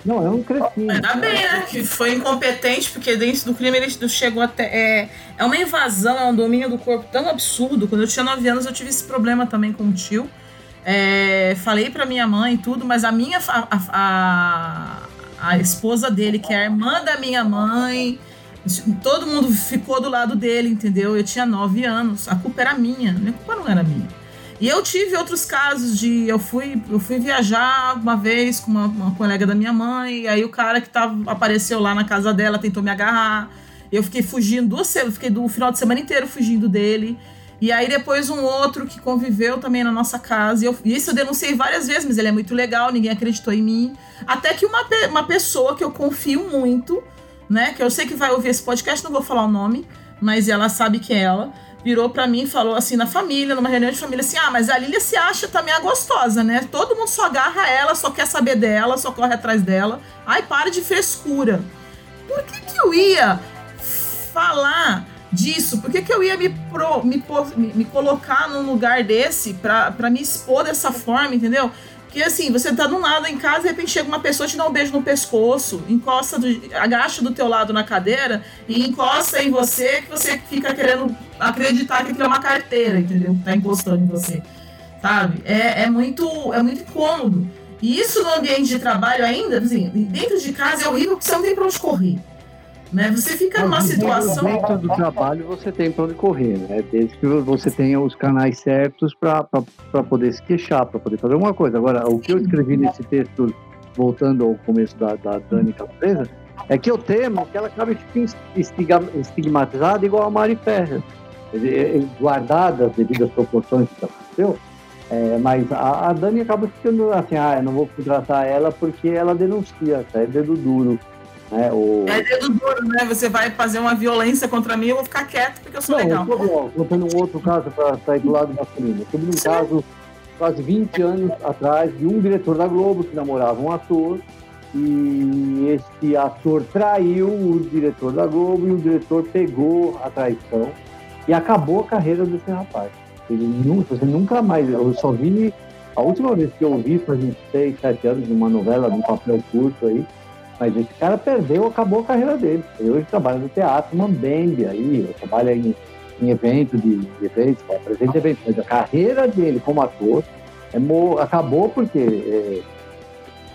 Não, é um cretino. Ainda bem, né? Que foi incompetente, porque dentro do crime ele não chegou até. É, é uma invasão, é um domínio do corpo tão absurdo. Quando eu tinha 9 anos, eu tive esse problema também com o tio. É, falei pra minha mãe e tudo, mas a minha. A, a, a esposa dele, que é a irmã da minha mãe. Todo mundo ficou do lado dele, entendeu? Eu tinha 9 anos. A culpa era minha, a culpa não era minha. E eu tive outros casos de. Eu fui, eu fui viajar uma vez com uma, uma colega da minha mãe, e aí o cara que tava, apareceu lá na casa dela tentou me agarrar. Eu fiquei fugindo duas se- eu fiquei do final de semana inteiro fugindo dele. E aí depois um outro que conviveu também na nossa casa. E eu, isso eu denunciei várias vezes, mas ele é muito legal, ninguém acreditou em mim. Até que uma, uma pessoa que eu confio muito né? Que eu sei que vai ouvir esse podcast, não vou falar o nome, mas ela sabe que é ela. Virou pra mim e falou assim na família, numa reunião de família, assim: Ah, mas a Lilia se acha também a gostosa, né? Todo mundo só agarra ela, só quer saber dela, só corre atrás dela. Ai, para de frescura. Por que, que eu ia falar disso? Por que, que eu ia me, pro, me, me, me colocar num lugar desse pra me expor dessa forma, entendeu? Que assim, você tá do lado em casa, de repente chega uma pessoa, te dá um beijo no pescoço, encosta, do, agacha do teu lado na cadeira e encosta em você, que você fica querendo acreditar que aquilo é uma carteira, entendeu? Tá encostando em você. Sabe? É, é, muito, é muito incômodo. E isso no ambiente de trabalho ainda, assim, dentro de casa é horrível porque você não tem pra onde correr. Né? Você fica numa situação. Dentro do trabalho você tem para onde correr, né? Desde que você tenha os canais certos para poder se queixar, para poder fazer alguma coisa. Agora, o que eu escrevi nesse texto, voltando ao começo da, da Dani Calabresa, é que eu temo que ela acabe estigmatizada igual a Mari Ferrer. Guardada as devidas proporções que aconteceu, é, mas a, a, Dani acaba ficando assim, ah, eu não vou contratar ela porque ela denuncia, é dedo duro. Né? O... É dedo duro, né? Você vai fazer uma violência contra mim, eu vou ficar quieto porque eu sou não, legal. Não, contando um outro caso para sair do lado masculino. Teve um Sim. caso quase 20 anos atrás de um diretor da Globo que namorava um ator e esse ator traiu o diretor da Globo e o diretor pegou a traição e acabou a carreira desse rapaz. Ele nunca, você nunca mais, eu só vi, a última vez que eu vi faz uns 6, 7 anos, numa novela, num papel curto aí, mas esse cara perdeu, acabou a carreira dele. Ele hoje trabalha no teatro Mambembe aí, trabalha em, em evento de, de eventos, apresenta eventos. Mas a carreira dele como ator é, acabou porque é,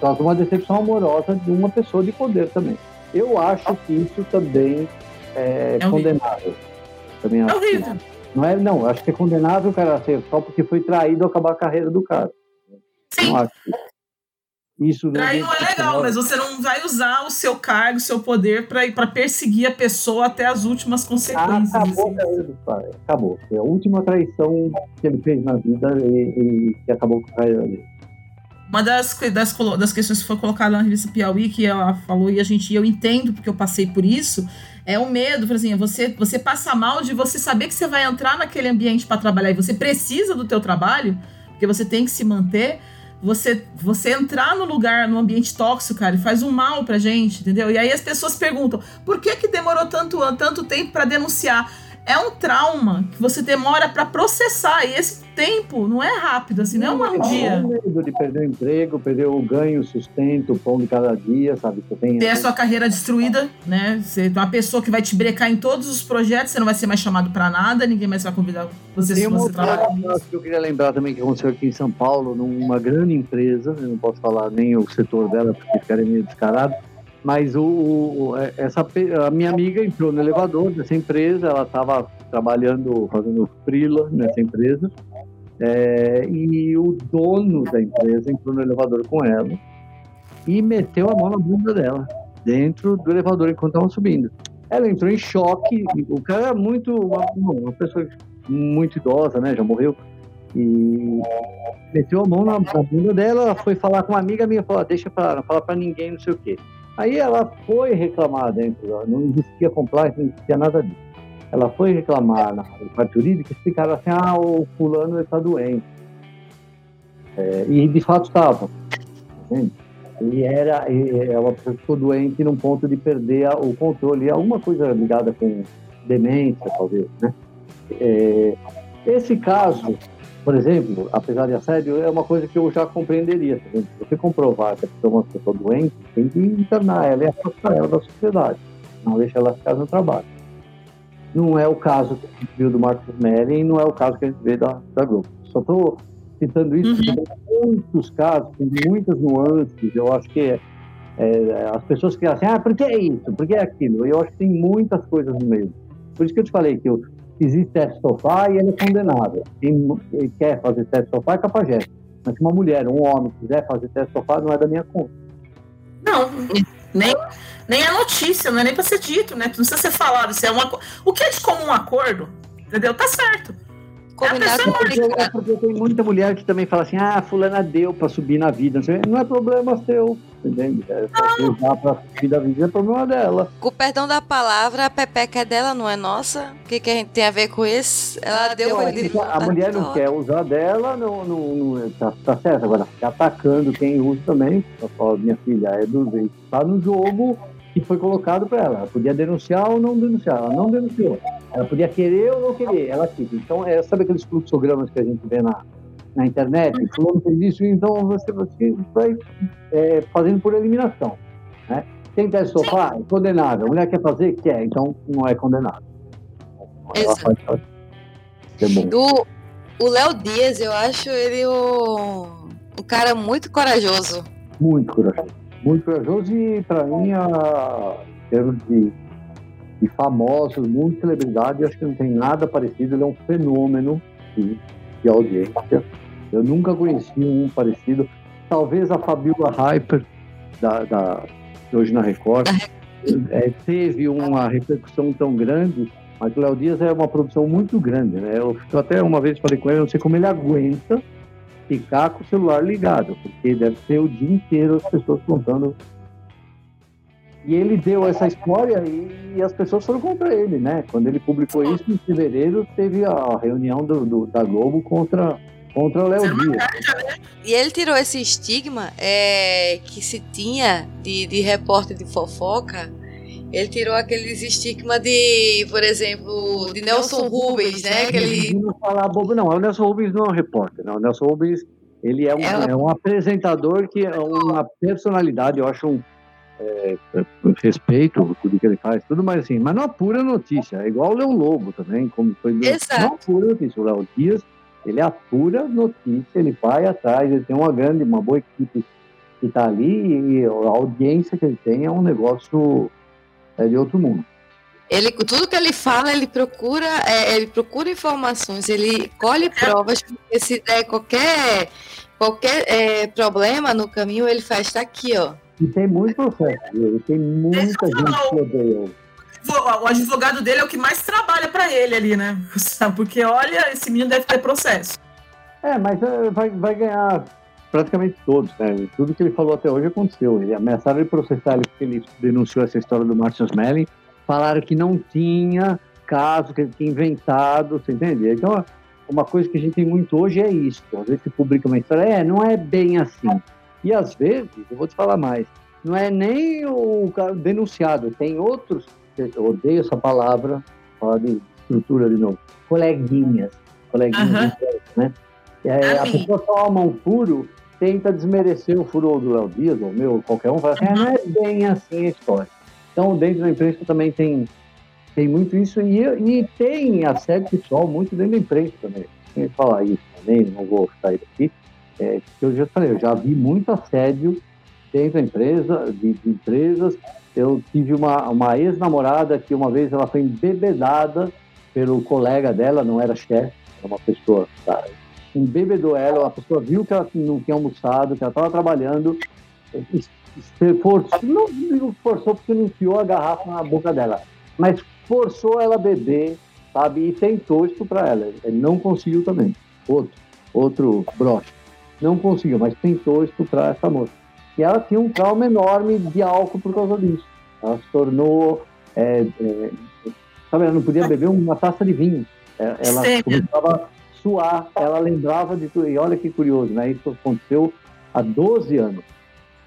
causa uma decepção amorosa de uma pessoa de poder também. Eu acho que isso também é, é condenável. Também acho é que, não é, não, acho que é condenável o cara ser só porque foi traído acabar a carreira do cara. Sim. Não acho. Isso Trair não é legal, mas você não vai usar o seu cargo, o seu poder para perseguir a pessoa até as últimas consequências. Ah, acabou, assim. pai. acabou. Foi a última traição que ele fez na vida e, que acabou com a carreira dele. Uma das, das, das questões que foi colocada na revista Piauí, que ela falou, e a gente, eu entendo porque eu passei por isso, é o medo, por exemplo, você, você passa mal de você saber que você vai entrar naquele ambiente para trabalhar e você precisa do teu trabalho, porque você tem que se manter, você, você entrar no lugar, no ambiente tóxico, cara, faz um mal pra gente, entendeu? E aí as pessoas perguntam: por que que demorou tanto, tanto tempo para denunciar? É um trauma que você demora para processar. E esse tempo não é rápido, assim, não é um dia. É medo de perder o emprego, perder o ganho, o sustento, o pão de cada dia, sabe? Você tem Ter a sua carreira destruída, né? Você é uma pessoa que vai te brecar em todos os projetos, você não vai ser mais chamado para nada, ninguém mais vai convidar você se você trabalhar. que eu queria lembrar também que aconteceu aqui em São Paulo, numa grande empresa, eu não posso falar nem o setor dela, porque ficaria meio descarado, mas o, o, é, essa, a minha amiga entrou no elevador dessa empresa, ela estava trabalhando, fazendo freela nessa empresa, é, e o dono da empresa entrou no elevador com ela e meteu a mão na bunda dela, dentro do elevador enquanto estava subindo. Ela entrou em choque, o cara era muito, uma, uma pessoa muito idosa, né, já morreu, e meteu a mão na, na bunda dela, ela foi falar com uma amiga minha, falou, deixa pra não falar para ninguém, não sei o quê. Aí ela foi reclamar dentro, não existia compliance, não existia nada disso. Ela foi reclamar na parte jurídica, explicaram assim, ah, o fulano está doente. É, e de fato estava. E era, ela ficou doente num ponto de perder o controle, alguma coisa ligada com demência, talvez, né? É, esse caso, por exemplo, apesar de assédio, é uma coisa que eu já compreenderia. Se você comprovar que a pessoa é uma pessoa doente, tem que internar ela e afastar ela da sociedade, não deixa ela ficar no trabalho. Não é o caso que a gente viu do Marcos Meren, não é o caso que a gente vê da, da Globo. Só estou citando isso uhum. porque tem muitos casos, tem muitas nuances. Eu acho que é, é, as pessoas que assim, ah, por que é isso? Por que é aquilo? Eu acho que tem muitas coisas no meio. Por isso que eu te falei que eu, existe teste sofá e ele é condenado. Quem quer fazer teste sofá é capageste. Mas se uma mulher, um homem quiser fazer teste sofá, não é da minha conta. Não, nem, nem é notícia, não é nem para ser dito, né? Não precisa ser falado. Isso é uma, o que é de comum acordo, entendeu? Tá certo. Combinado é, porque, é porque tem muita mulher que também fala assim: ah, fulana deu para subir na vida. Não é problema seu. Entende? É, só usar pra vida a vida é problema dela. Com o perdão da palavra, a pepeca é dela, não é nossa? O que, que a gente tem a ver com isso? Ela deu Eu acho que a mulher não quer usar dela, não, não, não tá, tá certo. Agora, ficar atacando quem usa também, ela fala, minha filha, é do jeito. Tá no jogo que foi colocado para ela. Ela podia denunciar ou não denunciar. Ela não denunciou. Ela podia querer ou não querer. Ela quis. Então, é, sabe aqueles fluxogramas que a gente vê na, na internet? Fulano fez isso, então você, você vai é, fazendo por eliminação. Né? Quem no sofá é condenado. A mulher quer fazer? Quer. Então, não é condenado. Ela Exato. faz-. O, Léo Dias, eu acho ele o, um cara muito corajoso. Muito corajoso. Muito corajoso e, para mim, a, em termos de, de famosos, muito celebridade, acho que não tem nada parecido. Ele é um fenômeno de, de audiência. Eu nunca conheci um parecido. Talvez a Fabiola Hyper, da, da, hoje na Record, é, teve uma repercussão tão grande, mas o Léo Dias é uma produção muito grande. Né? Eu, até uma vez falei com ele, não sei como ele aguenta ficar com o celular ligado, porque deve ser o dia inteiro as pessoas contando. E ele deu essa história e as pessoas foram contra ele, né? Quando ele publicou isso em fevereiro, teve a reunião do, do- da Globo contra, contra o Léo Dias. E ele tirou esse estigma é, que se tinha de, de repórter de fofoca. Ele tirou aqueles estigma de, por exemplo, de Nelson Rubens, né? Aquele, Não falar bobo, não. O Nelson Rubens não é um repórter, não. O Nelson Rubens, ele é um, É. é um apresentador que é uma personalidade, eu acho um é, respeito tudo que ele faz, tudo mais assim, mas não apura notícia. É igual o Leão Lobo também, como foi. Exato. Não apura notícia. O Léo Dias, ele apura notícia, ele vai atrás, ele tem uma grande, uma boa equipe que está ali e a audiência que ele tem é um negócio é, de outro mundo. ele, tudo que ele fala, ele procura, é, ele procura informações, ele colhe provas, porque se der qualquer, qualquer é, problema no caminho, ele faz, tá aqui, ó. E tem muito processo, tem muita gente que odeia ele. O advogado dele é o que mais trabalha pra ele ali, né? Porque, olha, esse menino deve ter processo. É, mas é, vai, vai ganhar praticamente todos, né? Tudo que ele falou até hoje aconteceu. Ele ameaçaram ele processar ele porque ele denunciou essa história do Martin Smelling. Falaram que não tinha caso, que ele tinha inventado, você entende? Então, uma coisa que a gente tem muito hoje é isso. Às vezes se publica uma história, é, não é bem assim. E às vezes, eu vou te falar mais, não é nem o denunciado, tem outros, eu odeio essa palavra, falar de estrutura de novo, coleguinhas, coleguinhas, empresa, né? É, a Ah, sim. pessoa toma um furo, tenta desmerecer o furo do Léo Dias, ou meu, qualquer um, fala assim, ah, não é bem assim a história. Então, dentro da imprensa também tem, tem muito isso, e, e tem assédio pessoal muito dentro da imprensa também. Sem falar isso também, não vou sair daqui, é, que eu já falei, eu já vi muito assédio dentro da empresa, de, de empresas. Eu tive uma, uma ex-namorada que uma vez ela foi embebedada pelo colega dela, não era chefe, era uma pessoa, tá, embebedou ela, a pessoa viu que ela não tinha almoçado, que ela estava trabalhando, forçou, não forçou porque não enfiou a garrafa na boca dela, mas forçou ela a beber, sabe, e tentou estuprar ela. Ele não conseguiu também. Outro, outro broche. Não conseguiu, mas tentou estuprar essa moça. E ela tinha um trauma enorme de álcool por causa disso. Ela se tornou. é, é, sabe, ela não podia beber uma taça de vinho. É, Ela Sério? começava a suar, ela lembrava de tudo. E olha que curioso, né? Isso aconteceu há 12 anos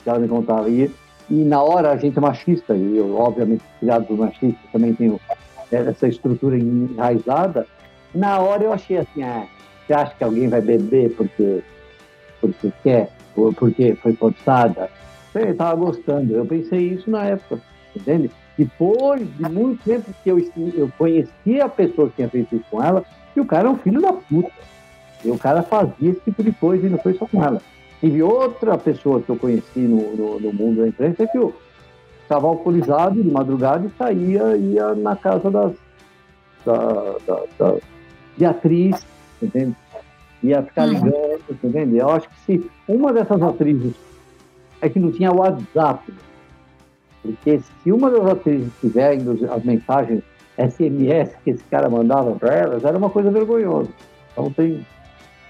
que ela me contava. E, e na hora a gente é machista, e eu, obviamente, criado por machista, também tenho essa estrutura enraizada. Na hora eu achei assim: ah, você acha que alguém vai beber porque, porque quer, porque foi forçada? Eu estava gostando. Eu pensei isso na época, entende? Depois de muito tempo que eu, eu conheci a pessoa que tinha feito isso com ela, e o cara é um filho da puta. E o cara fazia esse tipo de coisa e não foi só com ela. Tive outra pessoa que eu conheci no, no, no mundo da imprensa que eu estava alcoolizado de madrugada e saía ia na casa das, da, da, da- de atriz, entende? Ia ficar Uhum. ligando, entende? Eu acho que se uma dessas atrizes é que não tinha WhatsApp, porque se uma das atrizes tiver as mensagens SMS que esse cara mandava para elas, era uma coisa vergonhosa. Então tem.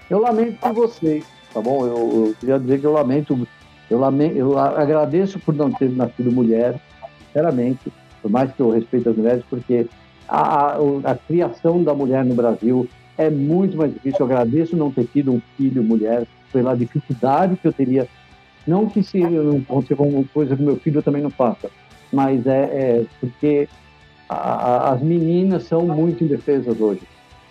Eu lamento por vocês, tá bom? Eu, eu queria dizer que eu lamento. Eu Eu, lame, eu agradeço por não ter nascido mulher, sinceramente, por mais que eu respeite as mulheres, porque a, a, a criação da mulher no Brasil é muito mais difícil. Eu agradeço não ter tido um filho mulher pela dificuldade que eu teria. Não que se não acontecer alguma coisa que meu filho também não faça, mas é, é porque a, a, as meninas são muito indefesas hoje.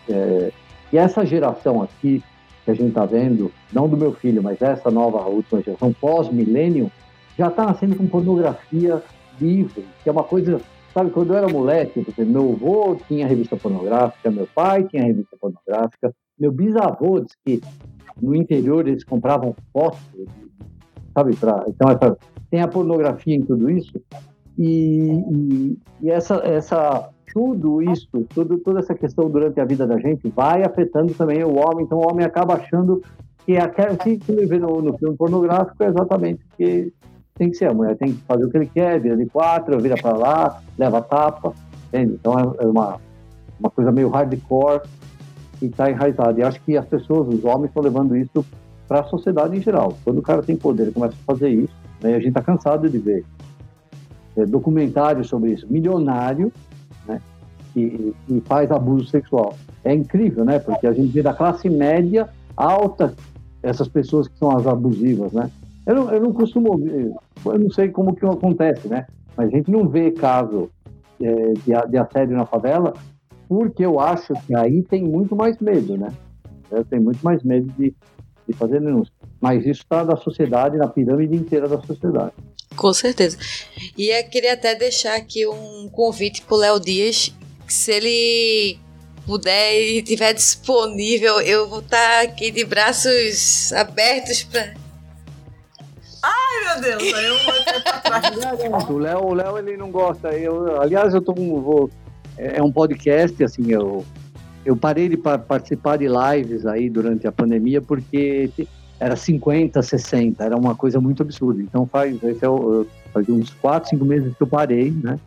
É, e essa geração aqui que a gente está vendo, não do meu filho, mas essa nova última geração pós-milênio, já está nascendo com pornografia livre, que é uma coisa Sabe, quando eu era moleque, meu avô tinha revista pornográfica, meu pai tinha revista pornográfica, meu bisavô disse que no interior eles compravam fotos, sabe, pra, então essa, tem a pornografia em tudo isso, e, e, e, essa, essa, tudo isso, tudo, toda essa questão durante a vida da gente vai afetando também o homem, então o homem acaba achando que aquela, se ele vê no, no filme pornográfico é exatamente o que tem que ser. A mulher tem que fazer o que ele quer, vira de quatro, vira para lá, leva tapa, entende? Então é, é uma, uma coisa meio hardcore e está enraizada. E acho que as pessoas, os homens, estão levando isso para a sociedade em geral. Quando o cara tem poder e começa a fazer isso, né, a gente está cansado de ver é, documentários sobre isso. Milionário, né, que, que faz abuso sexual. É incrível, né? Porque a gente vê da classe média alta essas pessoas que são as abusivas, né? Eu não, eu não costumo, eu não sei como que acontece, né? Mas a gente não vê caso é, de, de assédio na favela, porque eu acho que aí tem muito mais medo, né? É, tem muito mais medo de, de fazer denúncia. Mas isso está da sociedade, na pirâmide inteira da sociedade. Com certeza. E eu queria até deixar aqui um convite para o Léo Dias, se ele puder e estiver disponível, eu vou estar aqui de braços abertos para Ai, meu Deus, aí eu vou O Léo, o Léo, ele não gosta. Eu, aliás, eu tô vou, é, é um podcast, assim, eu, eu parei de participar de lives aí durante a pandemia porque era 50, 60, era uma coisa muito absurda. Então faz, esse é o, faz uns 4, 5 meses que eu parei, né?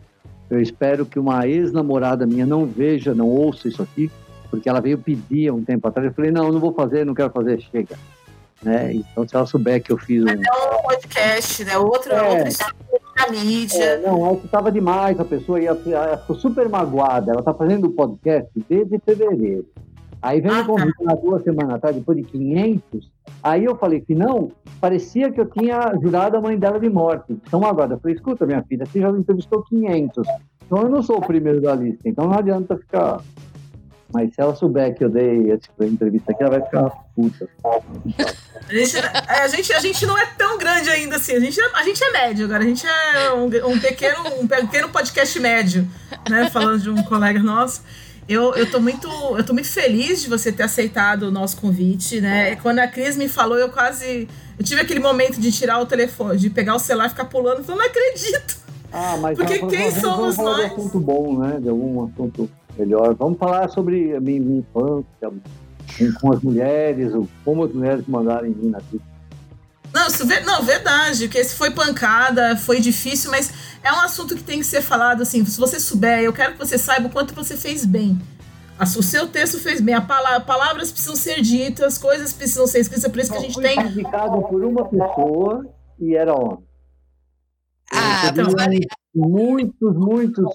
Eu espero que uma ex-namorada minha não veja, não ouça isso aqui, porque ela veio pedir um tempo atrás. Eu falei, não, não vou fazer, não quero fazer, chega. Né? Então, se ela souber que eu fiz um. Mas é um podcast, né? Outro, é. outra da mídia. É, não, que estava demais, a pessoa ia, ela ficou super magoada. Ela está fazendo o podcast desde fevereiro. Aí vem ah, me convidar tá. duas semanas atrás, depois de 500. Aí eu falei que não, parecia que eu tinha jurado a mãe dela de morte. Então agora, eu falei, escuta, minha filha, você já entrevistou 500. Então eu não sou o primeiro da lista, então não adianta ficar mas se ela souber que eu dei essa entrevista aqui, ela vai ficar puta. A gente, a, gente, a gente não é tão grande ainda assim. A gente, a gente é médio agora. A gente é um, um, pequeno, um pequeno podcast médio, né? Falando de um colega nosso. Eu, eu, tô muito, eu tô muito feliz de você ter aceitado o nosso convite, né? Quando a Cris me falou, eu quase. Eu tive aquele momento de tirar o telefone, de pegar o celular e ficar pulando. Eu não acredito! Ah, mas Porque quem somos nós? De assunto bom, né? De algum assunto melhor. Vamos falar sobre a minha, minha infância, com as mulheres, como as mulheres mandaram em mim na vida. Não, isso, não, verdade, que esse foi pancada, foi difícil, mas é um assunto que tem que ser falado assim. Se você souber, eu quero que você saiba o quanto você fez bem. O seu texto fez bem, a palavra, palavras precisam ser ditas, coisas precisam ser escritas, é por isso que a gente tem. indicado por uma pessoa e era homem. Ah, então, muitos, muitos,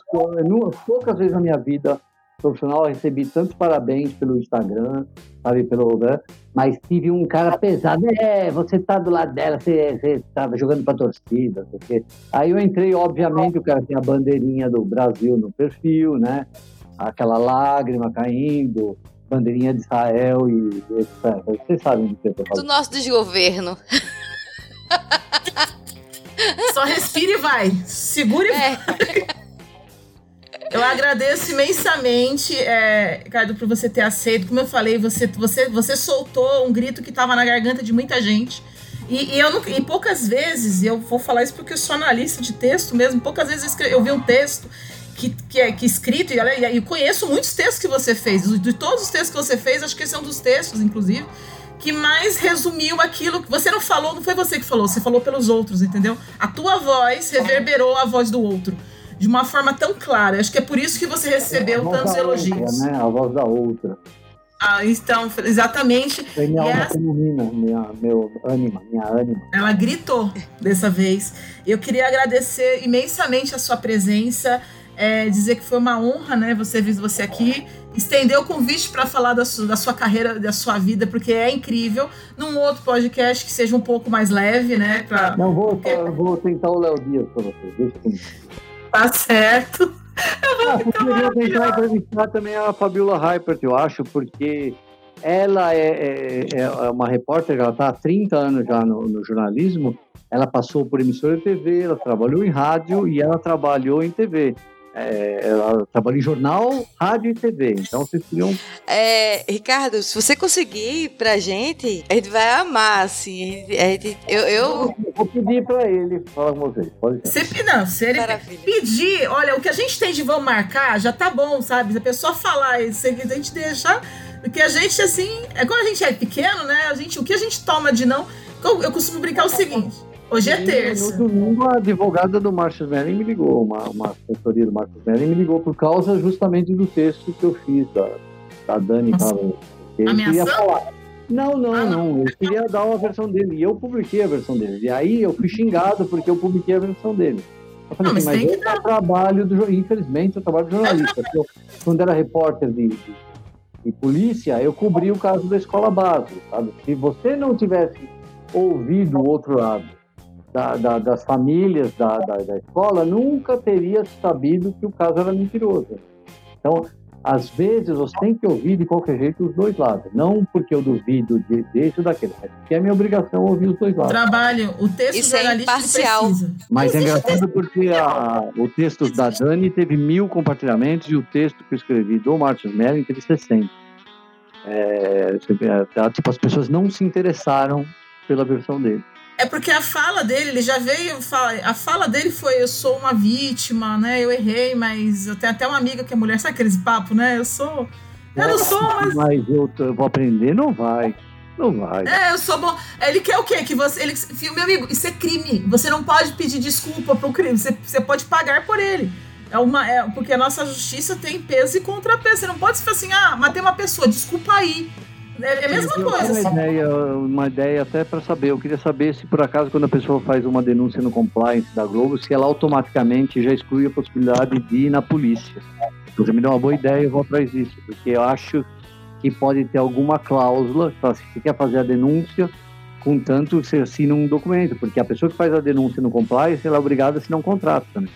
poucas vezes na minha vida profissional, eu recebi tantos parabéns pelo Instagram, sabe, pelo, né? mas tive um cara pesado, é, você tá do lado dela, você, você tava jogando pra torcida, porque... aí eu entrei, obviamente, o cara tem a bandeirinha do Brasil no perfil, né, aquela lágrima caindo, bandeirinha de Israel e etc. Vocês sabem do que eu tô falando. Do nosso desgoverno. Só respire e vai. Segure e é. vai. Eu agradeço imensamente, é, Ricardo, por você ter aceito. Como eu falei, você, você, você soltou um grito que estava na garganta de muita gente. E, e eu não, e poucas vezes, e eu vou falar isso porque eu sou analista de texto mesmo, poucas vezes eu, escrevi, eu vi um texto que, que é que escrito, e, e conheço muitos textos que você fez. De todos os textos que você fez, acho que esse é um dos textos, inclusive, que mais resumiu aquilo que você não falou, não foi você que falou, você falou pelos outros, entendeu? A tua voz reverberou a voz do outro de uma forma tão clara. Acho que é por isso que você recebeu tantos elogios. Outra, né? A voz da outra. Ah, então, exatamente. Foi minha alma essa- feminina, minha, meu ânima, minha ânima. Ela gritou dessa vez. Eu queria agradecer imensamente a sua presença, é, dizer que foi uma honra, né, você ver você aqui, estender o convite para falar da sua, da sua carreira, da sua vida, porque é incrível. Num outro podcast que seja um pouco mais leve, né, pra... Não, vou, vou tentar o Léo Dias para vocês, deixa comigo. Tá certo. Ah, eu queria tentar entrevistar também a Fabiola Hypert, eu acho, porque ela é, é- é uma repórter, ela está há 30 anos já no, no jornalismo, ela passou por emissora de TV, ela trabalhou em rádio e ela trabalhou em TV. É, ela trabalhou em jornal, rádio e TV. Então vocês podiam. É, Ricardo, se você conseguir pra gente, a gente vai amar, assim. A gente, eu, eu. Vou pedir para ele falar com vocês. Pode ser. Você, não, se ele Maravilha. pedir, olha, o que a gente tem de vão marcar já tá bom, sabe? Se a pessoa falar isso, a gente deixa. Porque a gente, assim, é quando a gente é pequeno, né? A gente, o que a gente toma de não. Eu, eu costumo brincar o seguinte: hoje é No terça. domingo, a advogada do Márcio Smelling me ligou, uma, uma assessoria do Márcio Smelling me ligou por causa justamente do texto que eu fiz da, da Dani. Ele Ameaçando? queria falar. Não, não, Ah, não. Ele queria dar uma versão dele. E eu publiquei a versão dele. E aí eu fui xingado porque eu publiquei a versão dele. Eu falei Não, assim, mas mas esse é o trabalho do jornalista. Infelizmente, o trabalho do jornalista. Eu, quando era repórter de, de, de polícia, eu cobri o caso da escola base, sabe? Se você não tivesse ouvido o outro lado, da- da- das famílias da, da, da escola, nunca teria sabido que o caso era mentiroso. Então, às vezes, você tem que ouvir de qualquer jeito os dois lados. Não porque eu duvido de, desse ou daquele, mas porque é minha obrigação ouvir os dois lados. Trabalho, o texto Isso é imparcial. precisa. Mas é engraçado porque a- o texto da Dani teve mil compartilhamentos e o texto que eu escrevi do Martin Melling teve 60. É, é, tipo, as pessoas não se interessaram pela versão dele. É porque a fala dele, ele já veio. A fala dele foi: eu sou uma vítima, né? Eu errei, mas eu tenho até uma amiga que é mulher. Sabe aqueles papos, né? Eu sou. Eu não sou, mas. Mas eu, eu vou aprender? Não vai. Não vai. É, eu sou bom. Ele quer o quê? Que você. Ele, meu amigo, isso é crime. Você não pode pedir desculpa pro crime. Você, você pode pagar por ele. É uma, é, porque a nossa justiça tem peso e contrapeso. Você não pode falar assim, ah, matei uma pessoa, desculpa aí. É, é a mesma Eu coisa. Uma ideia, uma ideia até para saber. Eu queria saber se por acaso quando a pessoa faz uma denúncia no compliance da Globo, se ela automaticamente já exclui a possibilidade de ir na polícia. Você me deu uma boa ideia, eu vou atrás disso, porque eu acho que pode ter alguma cláusula fala assim, se você quer fazer a denúncia, contanto você assina um documento, porque a pessoa que faz a denúncia no compliance ela é obrigada a assinar um contrato também.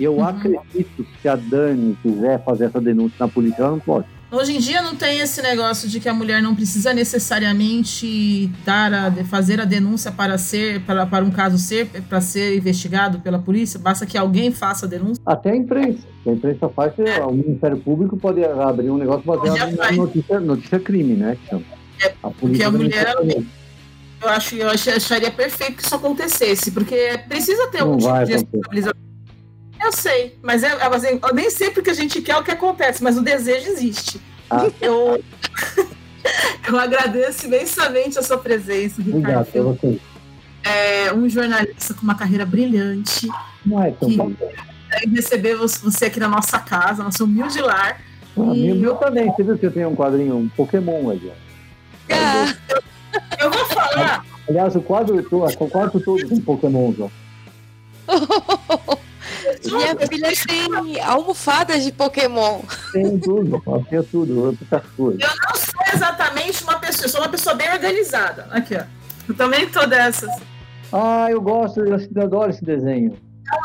Eu Uhum. acredito que se a Dani quiser fazer essa denúncia na polícia, ela não pode. Hoje em dia não tem esse negócio de que a mulher não precisa necessariamente dar a, fazer a denúncia para ser para, para um caso ser para ser investigado pela polícia. Basta que alguém faça a denúncia. Até a imprensa. A imprensa faz, o Ministério Público pode abrir um negócio baseado na notícia, notícia crime, né? chama. É, a porque a mulher. Eu acho eu ach- acharia perfeito que isso acontecesse, porque precisa ter Não um tipo de responsabilização. Eu sei, mas é, é, assim, eu nem sempre que a gente quer é o que acontece, mas o desejo existe. Ah. Eu, eu agradeço imensamente a sua presença, Obrigado Ricardo. você. É um jornalista com uma carreira brilhante. Não é tão Que- bom. Quero receber você aqui na nossa casa, nosso humilde lar. Ah, meu, meu também. Você viu que eu tenho um quadrinho, um Pokémon ali. ó. Ah, Eu vou falar, Aliás, o quadro, todo- o quarto todo com Pokémon, ó. minha filha tem almofadas de Pokémon. Tem tudo, ó, tem tudo, o Pikachu. eu não sou exatamente uma pessoa, eu sou uma pessoa bem organizada. Aqui, ó. Eu também tô dessas. Ah, eu gosto, eu adoro esse desenho.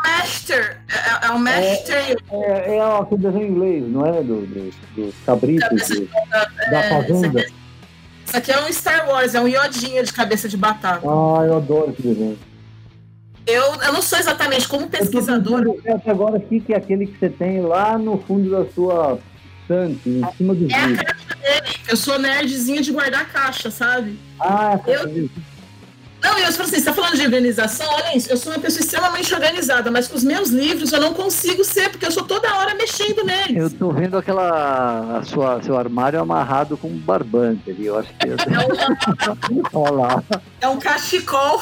Master, é, é o Master É, é aquele desenho em inglês, não é? Do, do, dos cabritos, do- da é, fazenda. Isso aqui é um Star Wars, é um iodinha de cabeça de batata. Ah, eu adoro esse desenho. Eu, eu não sou exatamente como Eu tô pesquisadora. pensando até agora aqui que é aquele que você tem lá no fundo da sua estante, em cima do É a vidro. caixa dele. Eu sou nerdzinha de guardar caixa, sabe? Ah, Eu- eu... Não, eu assim, você está falando de organização, olha isso, eu sou uma pessoa extremamente organizada, mas com os meus livros eu não consigo ser, porque eu sou toda hora mexendo neles. Eu tô vendo aquela. A sua, seu armário amarrado com um barbante ali. Eu acho que. Olha lá. É um cachecol.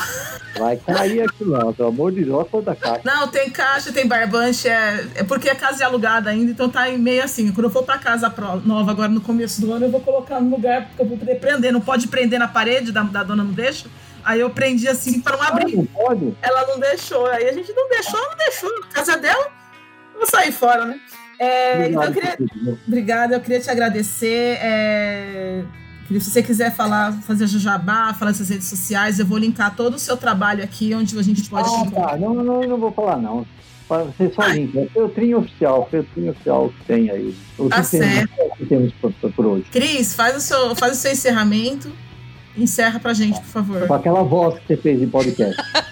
Vai cair aquilo lá, pelo amor de Deus, toda caixa. Não, tem caixa, tem barbante, é, é porque a casa é alugada ainda, então tá meio assim. Quando eu for pra casa nova agora no começo do ano, eu vou colocar no lugar, porque eu vou poder prender. Não pode prender na parede, da, da dona não deixa. Aí eu prendi assim pra não abrir. não pode? Ela não deixou. Aí a gente não deixou, não deixou. A casa dela, vou sair fora, né? É, então eu queria. Obrigada, eu queria te agradecer. é, Se você quiser falar, fazer jabá, falar nas suas redes sociais, eu vou linkar todo o seu trabalho aqui, onde a gente pode Ah, tá. Não, não, não vou falar, não. Para Você só limpa. É Feltrinho oficial, feltrinho oficial que tem aí. Tá temos, o que temos por, por hoje. Cris, faz o, seu, faz o seu encerramento. Encerra pra gente, por favor. Com aquela voz que você fez em podcast.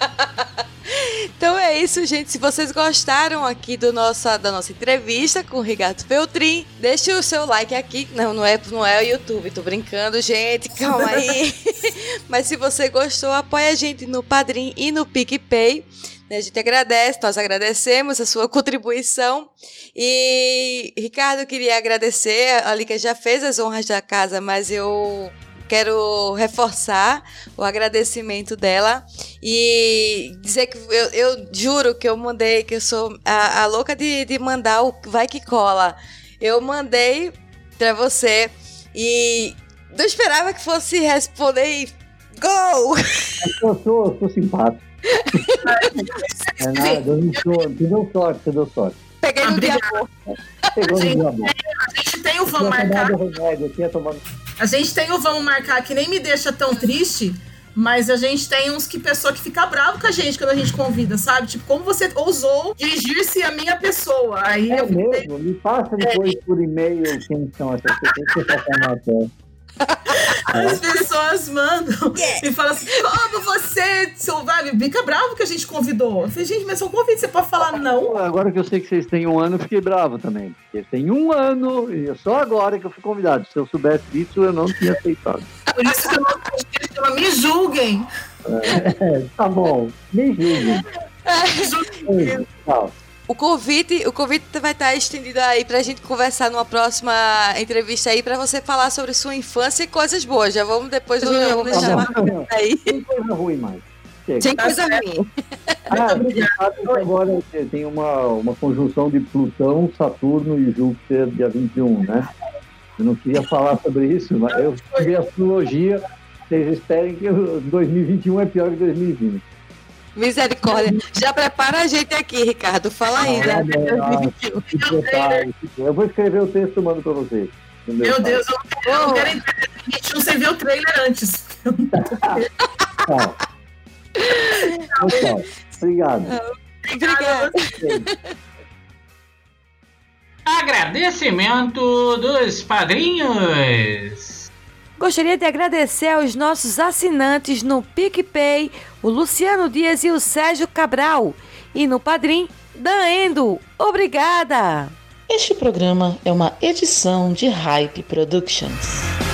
Então é isso, gente. Se vocês gostaram aqui do nossa, da nossa entrevista com o Ricardo Feltrin, deixe o seu like aqui. Não, não é, não é o YouTube, tô brincando, gente. Calma aí. Mas se você gostou, apoia a gente no Padrim e no PicPay. né? A gente agradece, nós agradecemos a sua contribuição. E, Ricardo, queria agradecer. A Lica já fez as honras da casa, mas eu quero reforçar o agradecimento dela e dizer que eu, eu juro que eu mandei, que eu sou a, a louca de, de mandar o Vai Que Cola. Eu mandei pra você e não esperava que fosse responder e Go! Eu sou, eu sou simpático. É nada, eu não sou. Deu sorte, você deu sorte. Peguei no dia. A gente tem o Vamos Marcar. remédio, tomado. A gente tem o Vamos Marcar que nem me deixa tão triste, mas a gente tem uns que pessoa que fica bravo com a gente quando a gente convida, sabe? Tipo, como você ousou dirigir-se à minha pessoa? Aí É eu fiquei mesmo? Me passa depois por e-mail quem são essas pessoas que você tela. As pessoas mandam e falam assim: como você, seu vai, fica bravo que a gente convidou. Eu falei, gente, mas são convite, você pode falar não. Agora que eu sei que vocês têm um ano, eu fiquei bravo também. Porque tem um ano, e é só agora que eu fui convidado. Se eu soubesse disso, eu não tinha aceitado. Por isso que eu não chama Me Julguem. É, tá bom, me julguem. Julguem. Tchau. O convite, o convite vai estar estendido aí pra gente conversar numa próxima entrevista aí pra você falar sobre sua infância e coisas boas. Já vamos depois do Tá vamos deixar marcado aí. Tem coisa ruim mais. Chega. Sem Tá coisa ruim. Ah, agora tem uma, uma conjunção de Plutão, Saturno e Júpiter dia 21, né? Eu não queria falar sobre isso, mas eu estudei astrologia. Vocês esperem que o 2021 é pior que 2020. Misericórdia. Já prepara a gente aqui, Ricardo. Fala aí, né? Não. Eu vou escrever o texto e mando para vocês. Entendeu? Meu Deus, eu não quero, eu não quero entrar nesse ritmo sem ver o trailer antes. Tchau. Tchau, tchau. Obrigado. Obrigada. Agradecimento dos padrinhos. Gostaria de agradecer aos nossos assinantes no PicPay, o Luciano Dias e o Sérgio Cabral. E no Padrim, Daendo. Obrigada! Este programa é uma edição de Hype Productions.